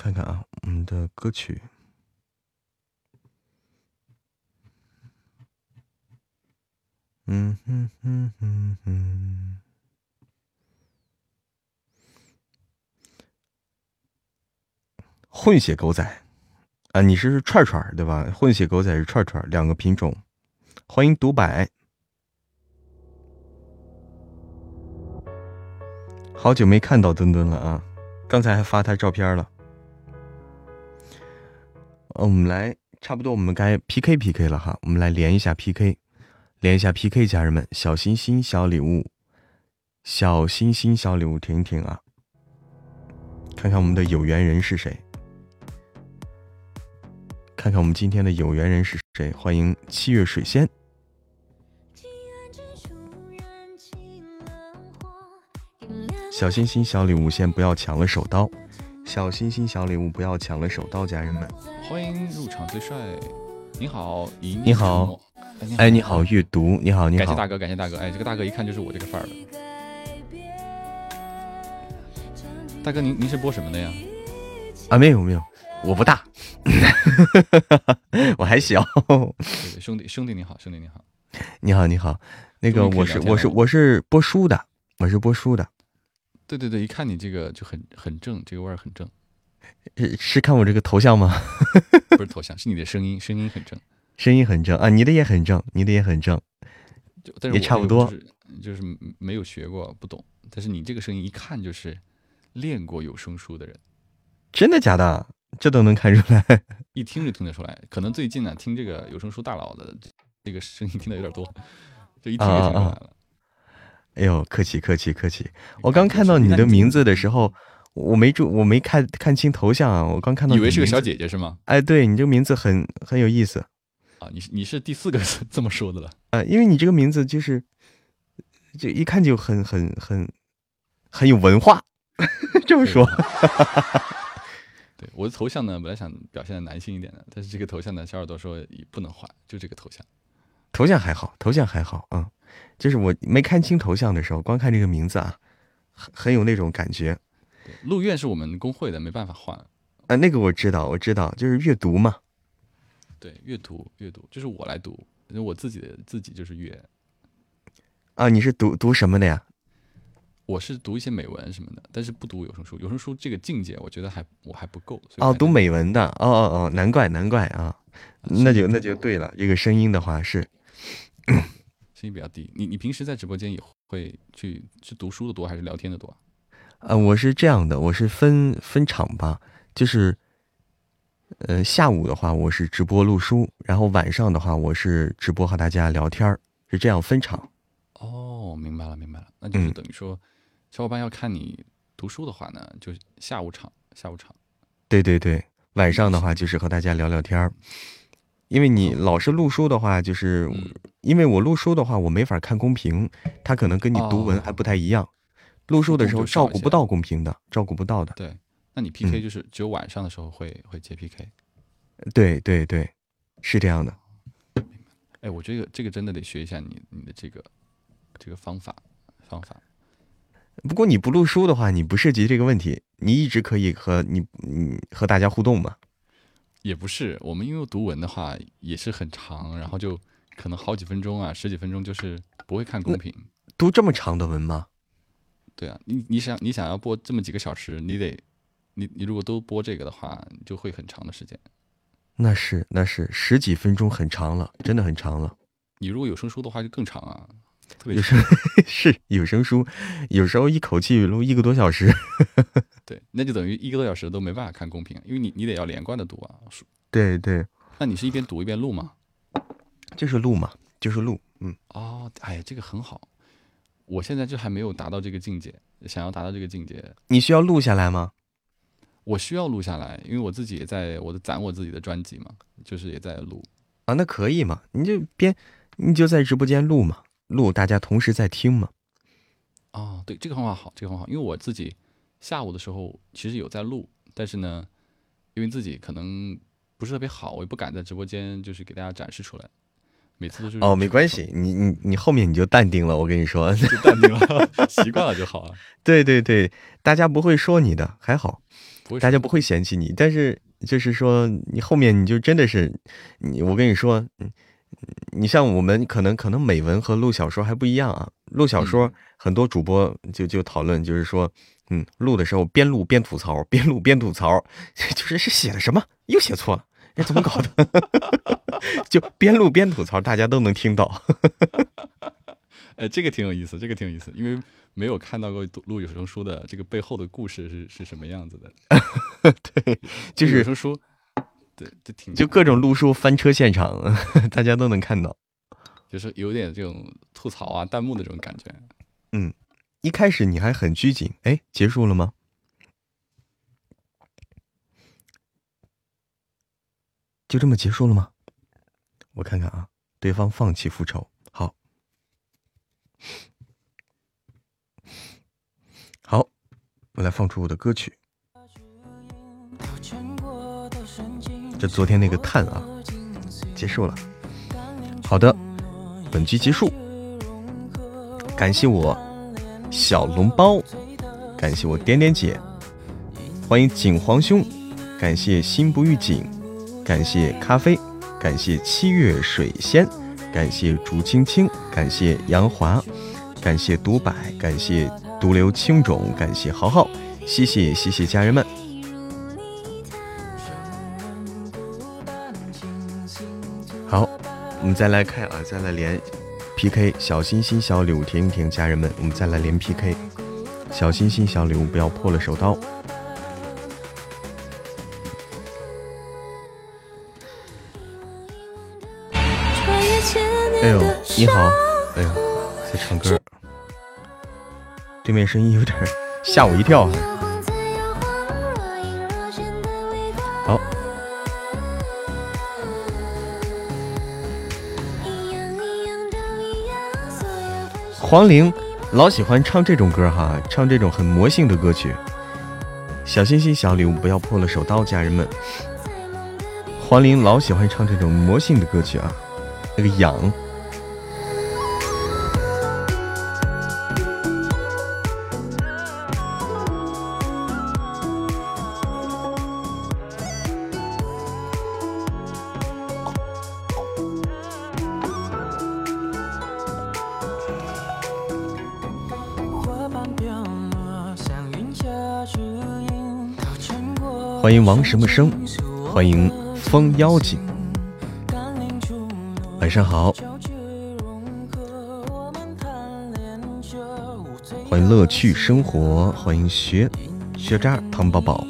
看看啊，我们的歌曲。嗯哼哼哼哼，混血狗仔啊，你是串串对吧？混血狗仔是串串，两个品种。欢迎独白，好久没看到墩墩了啊！刚才还发他照片了。我们来，差不多我们该 PK PK 了哈，我们来连一下 PK。连一下 PK，家人们，小心心小礼物，小心心小礼物，停一停啊！看看我们的有缘人是谁？看看我们今天的有缘人是谁？欢迎七月水仙。小心心小礼物，先不要抢了手刀。小心心、小礼物不要抢了手到，家人们。欢迎入场最帅，你好，你好，哎，你好，阅读，你好，你好，感谢大哥，感谢大哥，哎，这个大哥一看就是我这个范儿的。大哥，您您是播什么的呀？啊，没有没有，我不大，我还小。兄弟兄弟你好，兄弟你好，你好你好，那个我是我是我是播书的，我是播书的。对对对，一看你这个就很很正，这个味儿很正。是是看我这个头像吗？不是头像，是你的声音，声音很正，声音很正啊！你的也很正，你的也很正，就但是也差不多。就是没有学过，不懂。但是你这个声音一看就是练过有声书的人。真的假的？这都能看出来？一听就听得出来。可能最近呢，听这个有声书大佬的这个声音听的有点多，就一听就听出来了。哎呦，客气客气客气！我刚看到你的名字的时候，我没注，我没看看清头像啊。我刚看到，以为是个小姐姐是吗？哎，对你这个名字很很有意思啊！你你是第四个 这么说的了？呃，因为你这个名字就是，就一看就很很很很有文化，这么说。对我的头像呢，本来想表现的男性一点的，但是这个头像呢，小耳朵说不能换，就这个头像。头像还好，头像还好啊。就是我没看清头像的时候，光看这个名字啊，很很有那种感觉。陆院是我们工会的，没办法换。啊，那个我知道，我知道，就是阅读嘛。对，阅读，阅读，就是我来读，我自己的自己就是阅。啊，你是读读什么的呀？我是读一些美文什么的，但是不读有声书。有声书这个境界，我觉得还我还不够。哦，读美文的，哦哦哦，难怪难怪啊，那就那就对了。这个声音的话是。声音比较低，你你平时在直播间也会去去读书的多还是聊天的多？呃，我是这样的，我是分分场吧，就是，呃，下午的话我是直播录书，然后晚上的话我是直播和大家聊天儿是这样分场。哦，明白了明白了，那就是等于说，小伙伴要看你读书的话呢，就下午场下午场。对对对，晚上的话就是和大家聊聊天因为你老是录书的话，就是因为我录书的话，我没法看公屏，它可能跟你读文还不太一样。录书的时候照顾不到公屏的，照顾不到的。对，那你 PK 就是只有晚上的时候会会接 PK。对对对，是这样的。哎，我这个这个真的得学一下你你的这个这个方法方法。不过你不录书的话，你不涉及这个问题，你一直可以和你你和大家互动嘛。也不是，我们因为读文的话也是很长，然后就可能好几分钟啊，十几分钟，就是不会看公屏。读这么长的文吗？对啊，你你想你想要播这么几个小时，你得你你如果都播这个的话，就会很长的时间。那是那是十几分钟很长了，真的很长了。你如果有声书的话就更长啊，特别有声 是有声书，有时候一口气录一个多小时。对，那就等于一个多小时都没办法看公屏，因为你你得要连贯的读啊。对对，那你是一边读一边录吗？就是录嘛，就是录。嗯。哦，哎呀，这个很好。我现在就还没有达到这个境界，想要达到这个境界，你需要录下来吗？我需要录下来，因为我自己也在我的攒我自己的专辑嘛，就是也在录。啊，那可以嘛？你就边你就在直播间录嘛，录大家同时在听嘛。哦，对，这个方法好，这个方法，因为我自己。下午的时候其实有在录，但是呢，因为自己可能不是特别好，我也不敢在直播间就是给大家展示出来。每次都是哦，没关系，你你你后面你就淡定了，我跟你说，就淡定了，习惯了就好了。对对对，大家不会说你的，还好，大家不会嫌弃你。但是就是说，你后面你就真的是你，我跟你说，你像我们可能可能美文和录小说还不一样啊，录小说很多主播就就讨论，就是说。嗯，录的时候边录边吐槽，边录边吐槽，就是是写的什么又写错了，哎怎么搞的？就边录边吐槽，大家都能听到。哎，这个挺有意思，这个挺有意思，因为没有看到过录有声书的这个背后的故事是是什么样子的。对，就是有声书，对，就挺就各种路书翻车现场，大家都能看到，就是有点这种吐槽啊、弹幕的这种感觉。嗯。一开始你还很拘谨，哎，结束了吗？就这么结束了吗？我看看啊，对方放弃复仇，好，好，我来放出我的歌曲。这昨天那个碳啊，结束了。好的，本局结束。感谢我小笼包，感谢我点点姐，欢迎景皇兄，感谢心不预警，感谢咖啡，感谢七月水仙，感谢竹青青，感谢杨华，感谢独白，感谢独留青冢，感谢豪豪，谢谢谢谢家人们。我们再来看啊，再来连。P.K. 小心心、小礼物、停一停家人们，我们再来连 P.K. 小心心、小礼物，不要破了手刀。哎呦，你好，哎呦，在唱歌，对面声音有点吓我一跳。好。黄龄老喜欢唱这种歌哈，唱这种很魔性的歌曲。小心心、小礼物，不要破了手刀，家人们。黄龄老喜欢唱这种魔性的歌曲啊，那个痒。欢迎王什么生，欢迎风妖精，晚上好。欢迎乐趣生活，欢迎学学渣糖宝宝。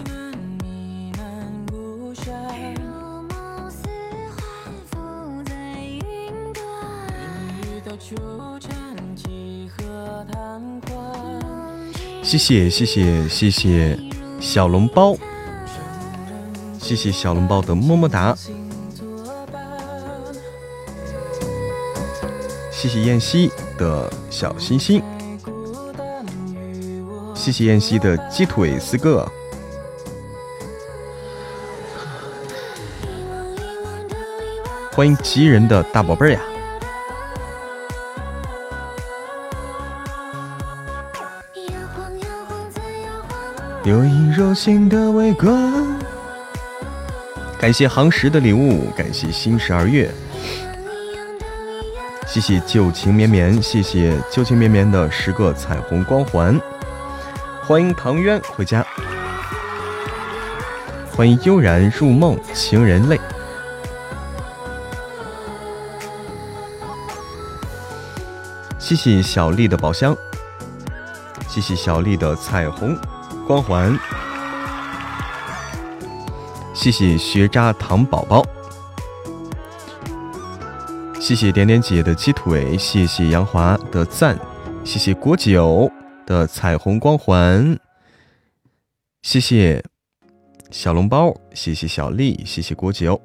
谢谢谢谢谢谢小笼包。谢谢小笼包的么么哒，谢谢燕西的小心心，谢谢燕西的鸡腿四个，欢迎吉人的大宝贝呀！有一柔情的微光。感谢航石的礼物，感谢新十二月，谢谢旧情绵绵，谢谢旧情绵绵的十个彩虹光环，欢迎唐渊回家，欢迎悠然入梦情人泪，谢谢小丽的宝箱，谢谢小丽的彩虹光环。谢谢学渣糖宝宝，谢谢点点姐的鸡腿，谢谢杨华的赞，谢谢果酒的彩虹光环，谢谢小笼包，谢谢小丽，谢谢果酒。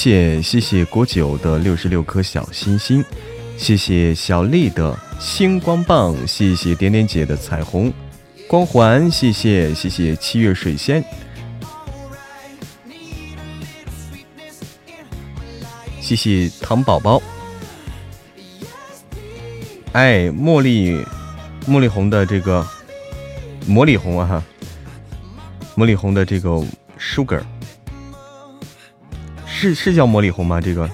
谢谢谢谢果酒的六十六颗小心心，谢谢小丽的星光棒，谢谢点点姐的彩虹光环，谢谢谢谢七月水仙，谢谢糖宝宝，哎，茉莉茉莉红的这个茉莉红啊哈，茉莉红的这个 sugar。是是叫魔力红吗？这个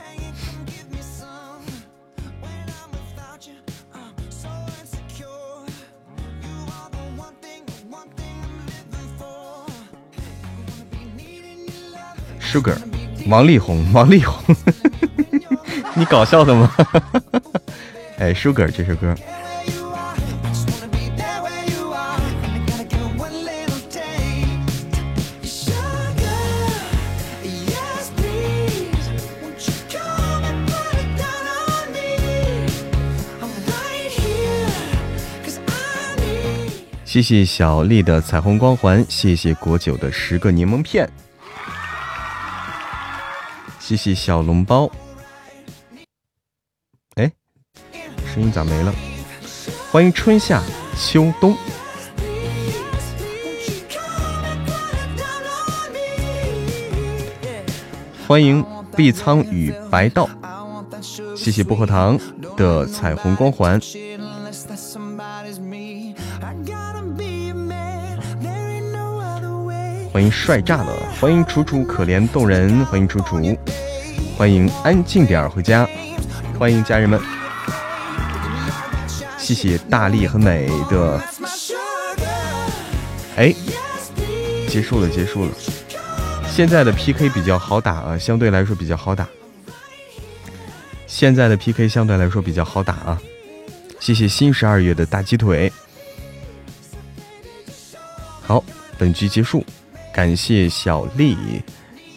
，Sugar，王力宏，王力宏，你搞笑的吗？哎，Sugar 这首歌。谢谢小丽的彩虹光环，谢谢果酒的十个柠檬片，谢谢小笼包。哎，声音咋没了？欢迎春夏秋冬，欢迎碧苍与白道，谢谢薄荷糖的彩虹光环。欢迎帅炸了！欢迎楚楚可怜动人！欢迎楚楚！欢迎安静点回家！欢迎家人们！谢谢大力和美的。哎，结束了，结束了。现在的 PK 比较好打啊，相对来说比较好打。现在的 PK 相对来说比较好打啊。谢谢新十二月的大鸡腿。好，本局结束。感谢小丽，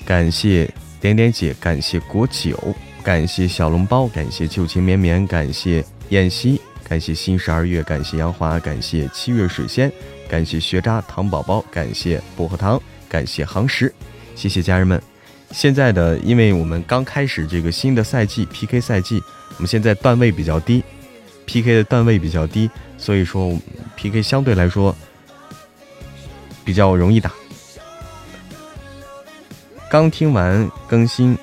感谢点点姐，感谢果酒，感谢小笼包，感谢旧情绵绵，感谢燕西，感谢新十二月，感谢杨华，感谢七月水仙，感谢学渣糖宝宝，感谢薄荷糖，感谢航石，谢谢家人们。现在的，因为我们刚开始这个新的赛季 PK 赛季，我们现在段位比较低，PK 的段位比较低，所以说 PK 相对来说比较容易打。刚听完更新，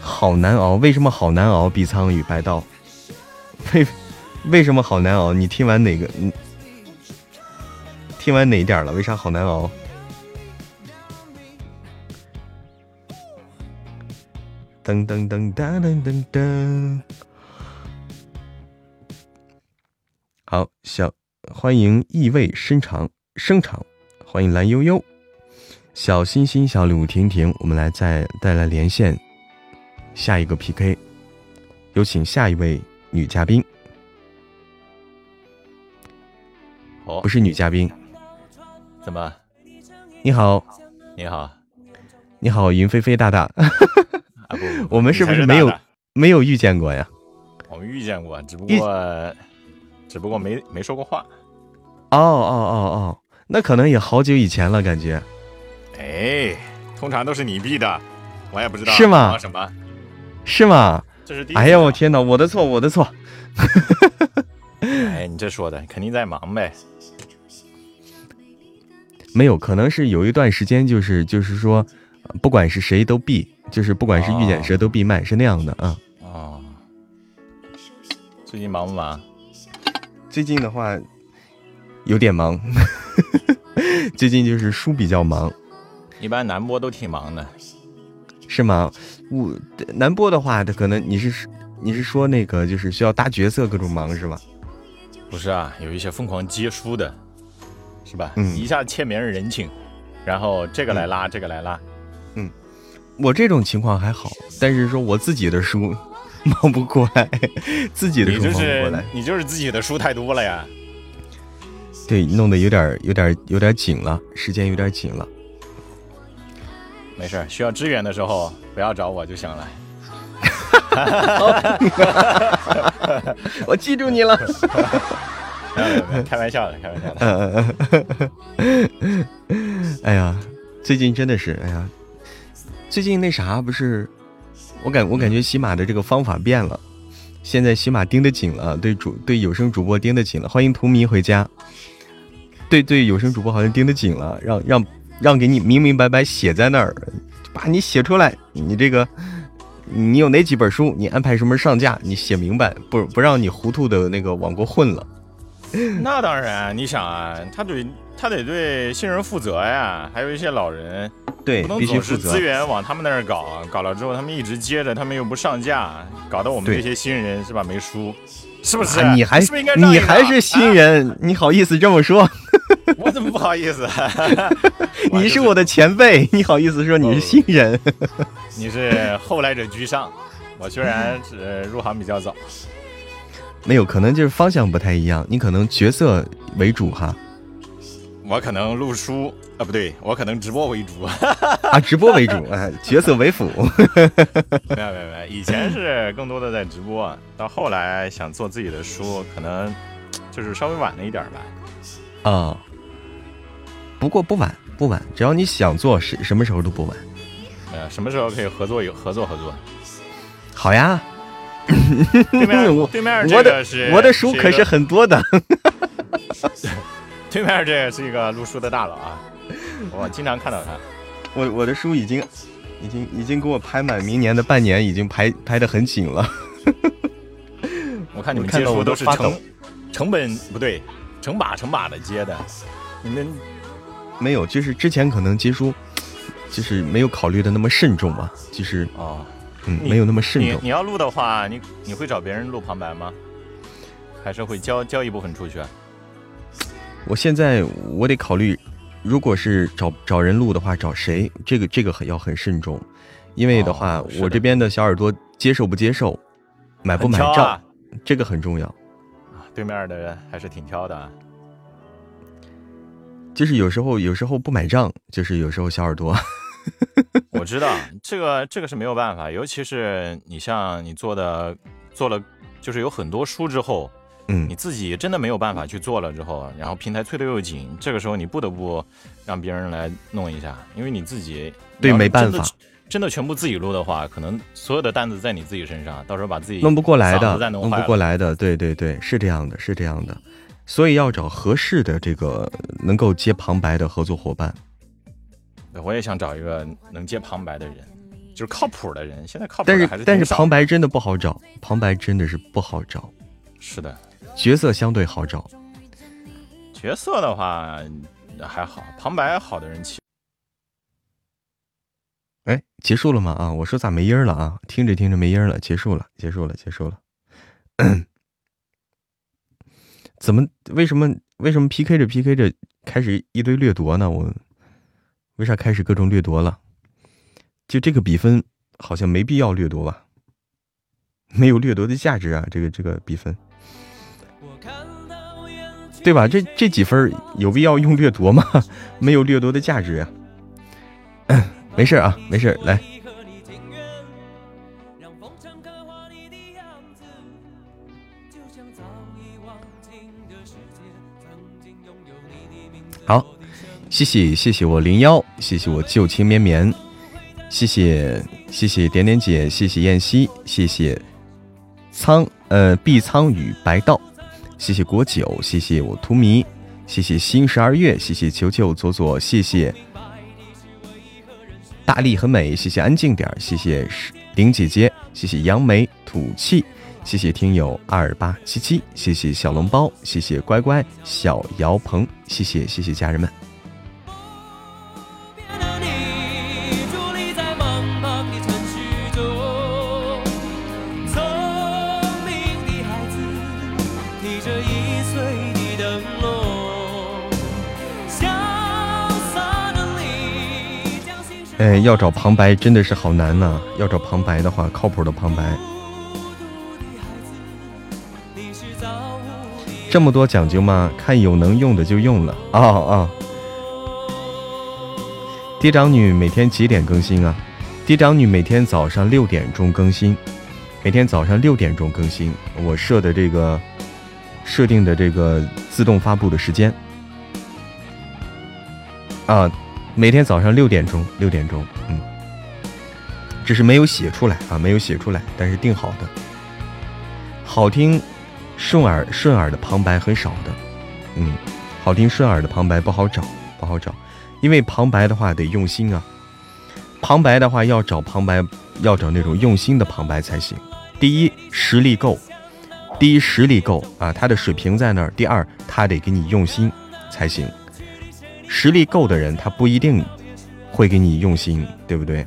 好难熬。为什么好难熬？碧苍与白道，为为什么好难熬？你听完哪个？嗯，听完哪一点了？为啥好难熬？噔噔噔噔噔噔噔。好，小欢迎意味深长生长，欢迎蓝悠悠。小星星，小礼物，婷婷，我们来再再来连线下一个 PK，有请下一位女嘉宾。哦，不是女嘉宾，怎么？你好，你好，你好，云飞飞大大。啊不，我们是不是没有没有遇见过呀？我们遇见过，只不过只不过没没说过话。哦哦哦哦，那可能也好久以前了，感觉。哎，通常都是你闭的，我也不知道是吗？什么？是吗？这是第哎呀，我天哪，我的错，我的错。哎，你这说的肯定在忙呗。没有，可能是有一段时间，就是就是说，不管是谁都闭，就是不管是遇见谁都闭麦，是那样的啊。哦。最近忙不忙？最近的话，有点忙。最近就是书比较忙。一般男播都挺忙的，是吗？我男播的话，他可能你是你是说那个就是需要搭角色各种忙是吧？不是啊，有一些疯狂接书的，是吧？嗯，一下欠别人人情，然后这个来拉，这个来拉。嗯，我这种情况还好，但是说我自己的书 忙不过来，自己的书忙不过来，你就是自己的书太多了呀。对，弄得有点有点有点紧了，时间有点紧了。没事，需要支援的时候不要找我就行了。我记住你了。开玩笑的，开玩笑的。哎呀，最近真的是，哎呀，最近那啥不是，我感我感觉喜马的这个方法变了，现在喜马盯得紧了，对主对有声主播盯得紧了。欢迎图迷回家。对对，有声主播好像盯得紧了，让让。让给你明明白白写在那儿，把你写出来。你这个，你有哪几本书？你安排什么上架？你写明白，不不让你糊涂的那个往过混了。那当然，你想啊，他对他得对新人负责呀，还有一些老人，对，不能总是资源往他们那儿搞，搞了之后他们一直接着，他们又不上架，搞得我们这些新人是吧没书，是不是？你还你还是新人，你好意思这么说？我怎么不好意思？你是我的前辈，你好意思说你是新人？你是后来者居上，我虽然是入行比较早，没有可能就是方向不太一样，你可能角色为主哈。我可能录书啊，不对，我可能直播为主 啊，直播为主，哎，角色为辅。没有没有没有，以前是更多的在直播，到后来想做自己的书，可能就是稍微晚了一点吧。啊，不过不晚不晚，只要你想做，什什么时候都不晚。呃，什么时候可以合作有合作合作？好呀。对面 对面我的我的书可是很多的。对面这是一个录书的大佬啊，我经常看到他。我我的书已经，已经已经给我拍满明年的半年，已经排排的很紧了。我看你们接书都是成成本不对，成把成把的接的。你们没有，就是之前可能接书，就是没有考虑的那么慎重嘛，就是哦，嗯，没有那么慎重。你要录的话，你你会找别人录旁白吗？还是会交交一部分出去？我现在我得考虑，如果是找找人录的话，找谁？这个这个很要很慎重，因为的话，我这边的小耳朵接受不接受，买不买账，这个很重要。对面的人还是挺挑的，就是有时候有时候不买账，就是有时候小耳朵。我知道这个这个是没有办法，尤其是你像你做的做了，就是有很多书之后。嗯，你自己真的没有办法去做了之后，然后平台催的又紧，这个时候你不得不让别人来弄一下，因为你自己对没办法，真的全部自己录的话，可能所有的担子在你自己身上，到时候把自己弄不过来的，弄不过来的，对对对，是这样的，是这样的，所以要找合适的这个能够接旁白的合作伙伴。对我也想找一个能接旁白的人，就是靠谱的人。现在靠谱但是但是旁白真的不好找，旁白真的是不好找。是的。角色相对好找，角色的话还好，旁白好的人气。哎，结束了吗？啊，我说咋没音儿了啊？听着听着没音儿了，结束了，结束了，结束了。怎么？为什么？为什么 PK 着 PK 着开始一堆掠夺呢？我为啥开始各种掠夺了？就这个比分好像没必要掠夺吧？没有掠夺的价值啊！这个这个比分。对吧？这这几分有必要用掠夺吗？没有掠夺的价值呀。没事啊，没事，来。好，谢谢谢谢我零幺，谢谢我旧情绵绵，谢谢谢谢点点姐，谢谢燕西，谢谢苍呃碧苍与白道。谢谢国酒，谢谢我荼蘼，谢谢新十二月，谢谢球球左左，谢谢大力很美，谢谢安静点，谢谢林姐姐，谢谢杨梅土气，谢谢听友二八七七，谢谢小笼包，谢谢乖乖小姚鹏，谢谢谢谢家人们。要找旁白真的是好难呐！要找旁白的话，靠谱的旁白，这么多讲究吗？看有能用的就用了啊啊！嫡长女每天几点更新啊？嫡长女每天早上六点钟更新，每天早上六点钟更新，我设的这个设定的这个自动发布的时间啊。每天早上六点钟，六点钟，嗯，只是没有写出来啊，没有写出来，但是定好的，好听、顺耳、顺耳的旁白很少的，嗯，好听顺耳的旁白不好找，不好找，因为旁白的话得用心啊，旁白的话要找旁白，要找那种用心的旁白才行。第一，实力够；第一，实力够啊，他的水平在那儿；第二，他得给你用心才行。实力够的人，他不一定会给你用心，对不对？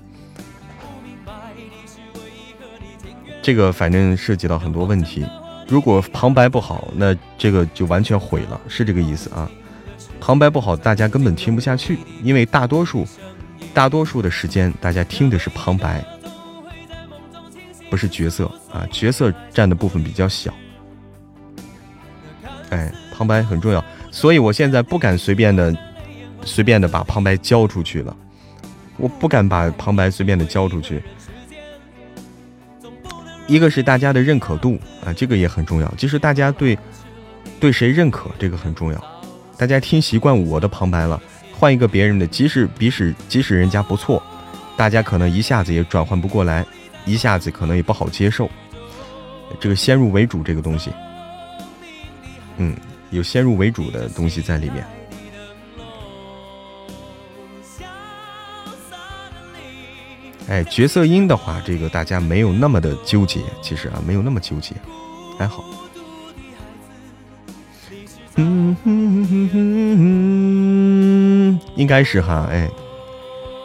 这个反正涉及到很多问题。如果旁白不好，那这个就完全毁了，是这个意思啊。旁白不好，大家根本听不下去，因为大多数大多数的时间大家听的是旁白，不是角色啊，角色占的部分比较小。哎，旁白很重要，所以我现在不敢随便的随便的把旁白交出去了，我不敢把旁白随便的交出去。一个是大家的认可度啊，这个也很重要，就是大家对对谁认可，这个很重要。大家听习惯我的旁白了，换一个别人的，即使即使即使人家不错，大家可能一下子也转换不过来，一下子可能也不好接受。这个先入为主这个东西，嗯，有先入为主的东西在里面。哎，角色音的话，这个大家没有那么的纠结，其实啊，没有那么纠结，还好。嗯哼哼哼哼，应该是哈，哎，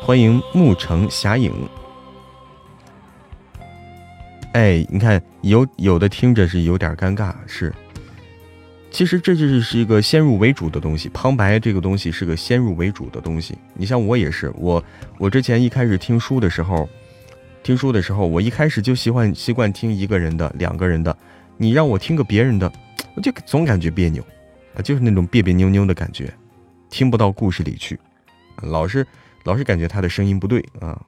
欢迎暮城侠影。哎，你看，有有的听着是有点尴尬，是。其实这就是一个先入为主的东西，旁白这个东西是个先入为主的东西。你像我也是，我我之前一开始听书的时候，听书的时候，我一开始就习惯习惯听一个人的、两个人的。你让我听个别人的，我就总感觉别扭，啊，就是那种别别扭扭的感觉，听不到故事里去，老是老是感觉他的声音不对啊。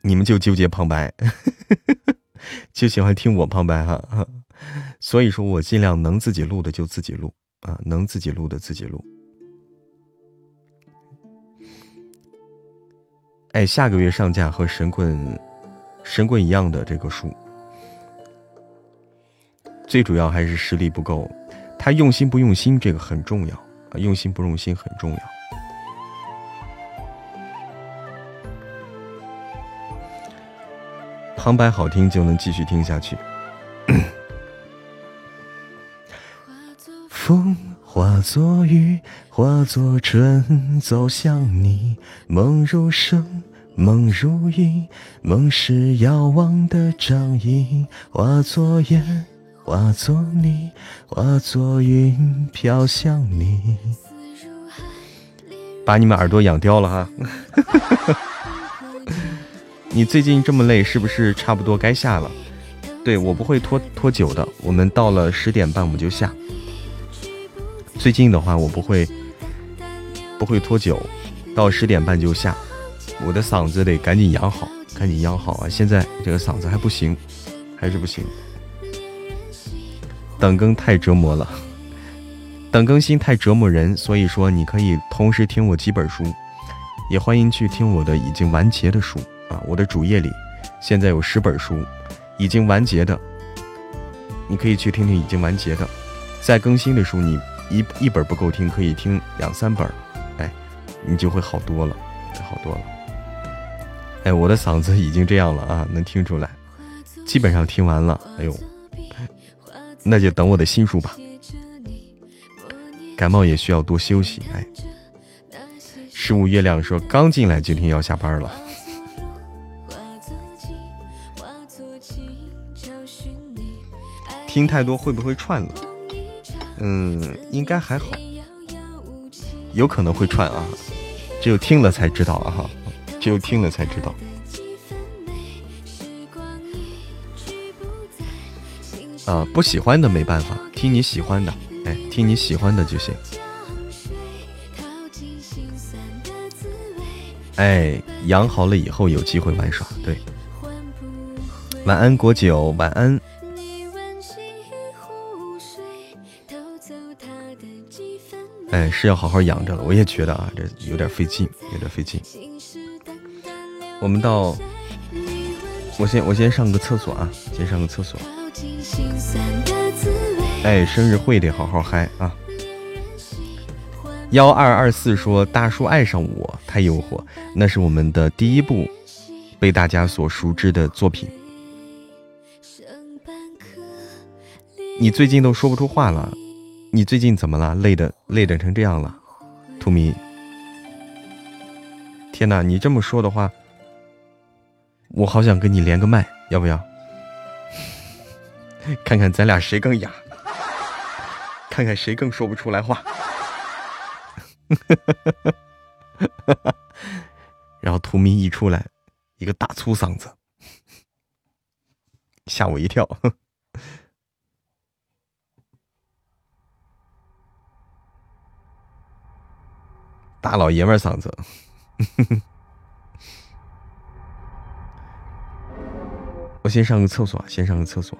你们就纠结旁白，就喜欢听我旁白哈。所以说我尽量能自己录的就自己录啊，能自己录的自己录。哎，下个月上架和神棍神棍一样的这个书，最主要还是实力不够，他用心不用心这个很重要啊，用心不用心很重要。旁白好听就能继续听下去。风化作雨，化作春，走向你。梦如声，梦如影，梦是遥望的掌印。化作烟，化作泥，化作云，飘向你。把你们耳朵养刁了哈！你最近这么累，是不是差不多该下了？对我不会拖拖久的，我们到了十点半我们就下。最近的话，我不会不会拖久，到十点半就下。我的嗓子得赶紧养好，赶紧养好啊！现在这个嗓子还不行，还是不行。等更太折磨了，等更新太折磨人。所以说，你可以同时听我几本书，也欢迎去听我的已经完结的书啊！我的主页里现在有十本书已经完结的，你可以去听听已经完结的，在更新的书你。一一本不够听，可以听两三本，哎，你就会好多了，好多了。哎，我的嗓子已经这样了啊，能听出来，基本上听完了。哎呦，那就等我的新书吧。感冒也需要多休息。哎，十五月亮说刚进来就听要下班了，听太多会不会串了？嗯，应该还好，有可能会串啊，只有听了才知道啊哈，只有听了才知道。啊，不喜欢的没办法，听你喜欢的，哎，听你喜欢的就行。哎，养好了以后有机会玩耍，对。晚安，国九，晚安。哎，是要好好养着了。我也觉得啊，这有点费劲，有点费劲。我们到，我先我先上个厕所啊，先上个厕所。哎，生日会得好好嗨啊！幺二二四说大叔爱上我太诱惑，那是我们的第一部被大家所熟知的作品。你最近都说不出话了。你最近怎么了？累的累的成这样了，图米。天哪，你这么说的话，我好想跟你连个麦，要不要？看看咱俩谁更哑。看看谁更说不出来话。然后图迷一出来，一个大粗嗓子，吓我一跳。大老爷们嗓子。我先上个厕所，先上个厕所。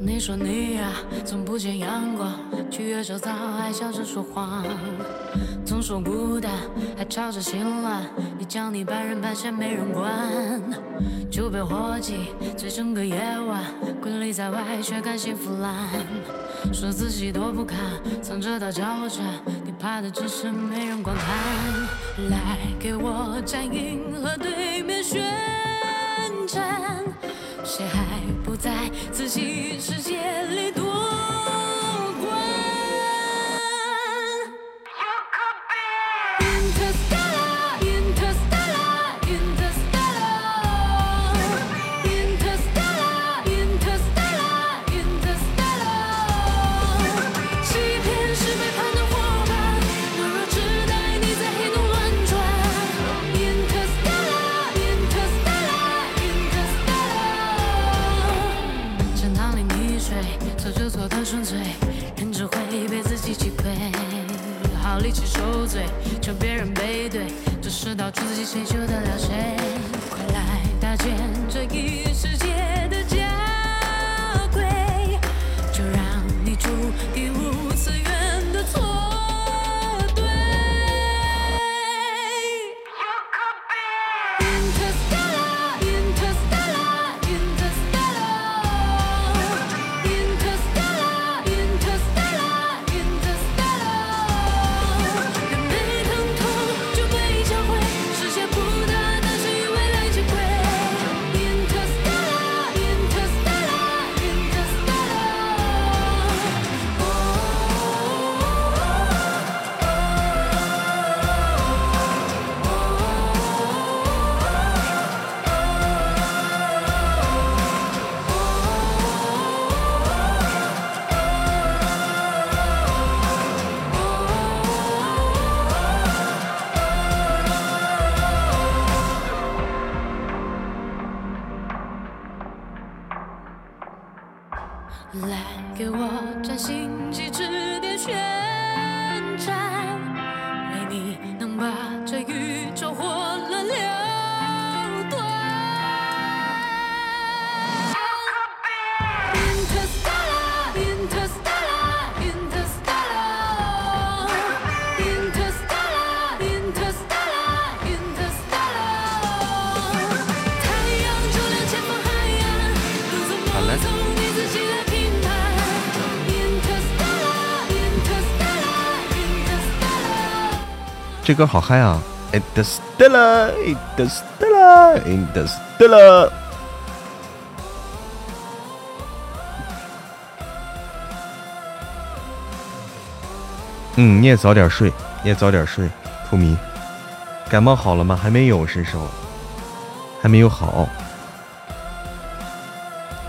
你说你呀，从不见阳光，去约小草，还笑着说谎，总说孤单，还吵着心乱。你讲你半人半仙没人管，就被伙计醉整个夜晚，困里在外却甘心腐烂，说自己多不堪，藏着刀叫我战，你怕的只是没人观看。来给我站银河对面宣战。谁还不在自己世界里一起受罪，求别人背对，这世道自己，谁救得了谁？快来搭建这一世界歌好嗨啊！Interstellar, Interstellar, Interstellar。嗯，你也早点睡，你也早点睡。兔迷，感冒好了吗？还没有，伸手，还没有好。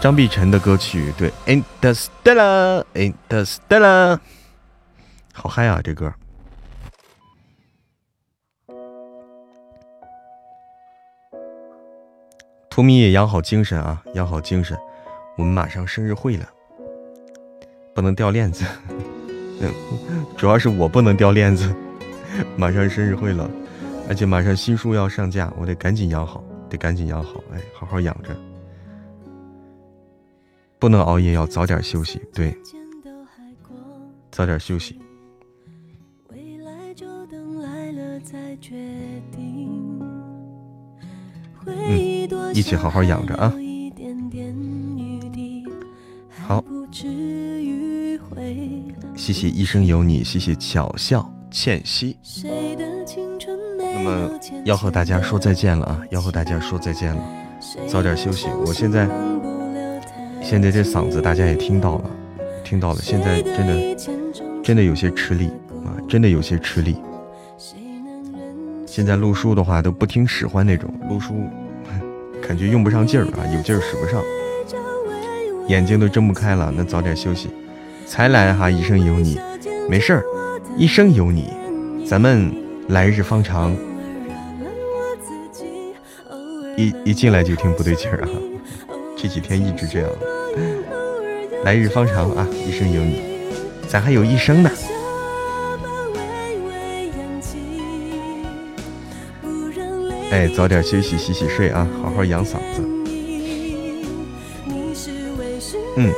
张碧晨的歌曲，对，Interstellar, Interstellar，好嗨啊，这歌。图米也养好精神啊，养好精神。我们马上生日会了，不能掉链子。主要是我不能掉链子。马上生日会了，而且马上新书要上架，我得赶紧养好，得赶紧养好。哎，好好养着，不能熬夜，要早点休息。对，早点休息。一起好好养着啊。好，谢谢一生有你，谢谢巧笑倩兮。那么要和大家说再见了啊，要和大家说再见了，早点休息。我现在现在这嗓子大家也听到了，听到了，现在真的真的有些吃力啊，真的有些吃力。现在录书的话都不听使唤那种，录书感觉用不上劲儿啊，有劲儿使不上，眼睛都睁不开了，那早点休息。才来哈，一生有你，没事儿，一生有你，咱们来日方长。一一进来就听不对劲儿啊，这几天一直这样。来日方长啊，一生有你，咱还有一生呢。哎，早点休息，洗洗睡啊，好好养嗓子。嗯，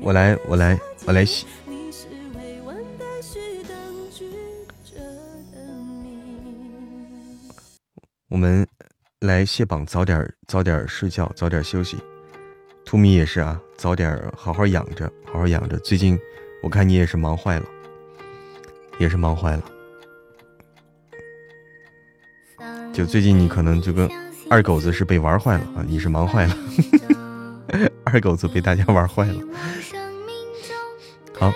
我来，我来，我来洗。我们来卸榜，早点早点睡觉，早点休息。图米也是啊，早点好好养着，好好养着。最近我看你也是忙坏了，也是忙坏了。就最近你可能就跟二狗子是被玩坏了啊，你是忙坏了，二狗子被大家玩坏了。好，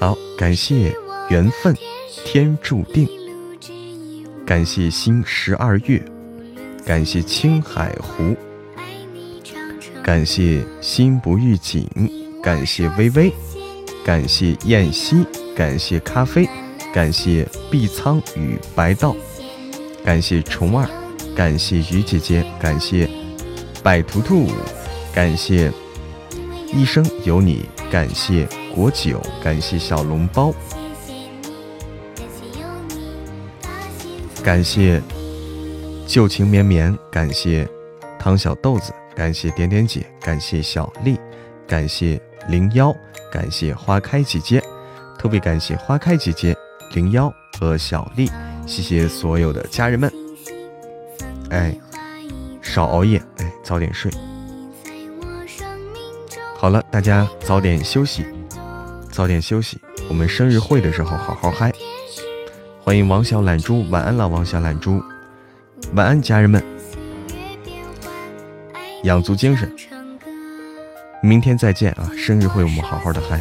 好，感谢缘分，天注定。感谢星十二月，感谢青海湖，感谢心不预警，感谢微微，感谢燕西，感谢咖啡，感谢碧苍与白道，感谢虫儿，感谢鱼姐姐，感谢百图图，感谢一生有你，感谢果酒，感谢小笼包。感谢旧情绵绵，感谢汤小豆子，感谢点点姐，感谢小丽，感谢零幺，感谢花开姐姐，特别感谢花开姐姐、零幺和小丽，谢谢所有的家人们。哎，少熬夜，哎，早点睡。好了，大家早点休息，早点休息。我们生日会的时候好好嗨。欢迎王小懒猪，晚安了，王小懒猪，晚安，家人们，养足精神，明天再见啊！生日会我们好好的嗨，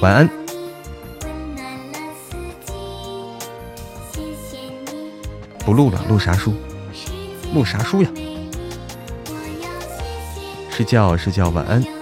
晚安。不录了，录啥书？录啥书呀？睡觉，睡觉，晚安。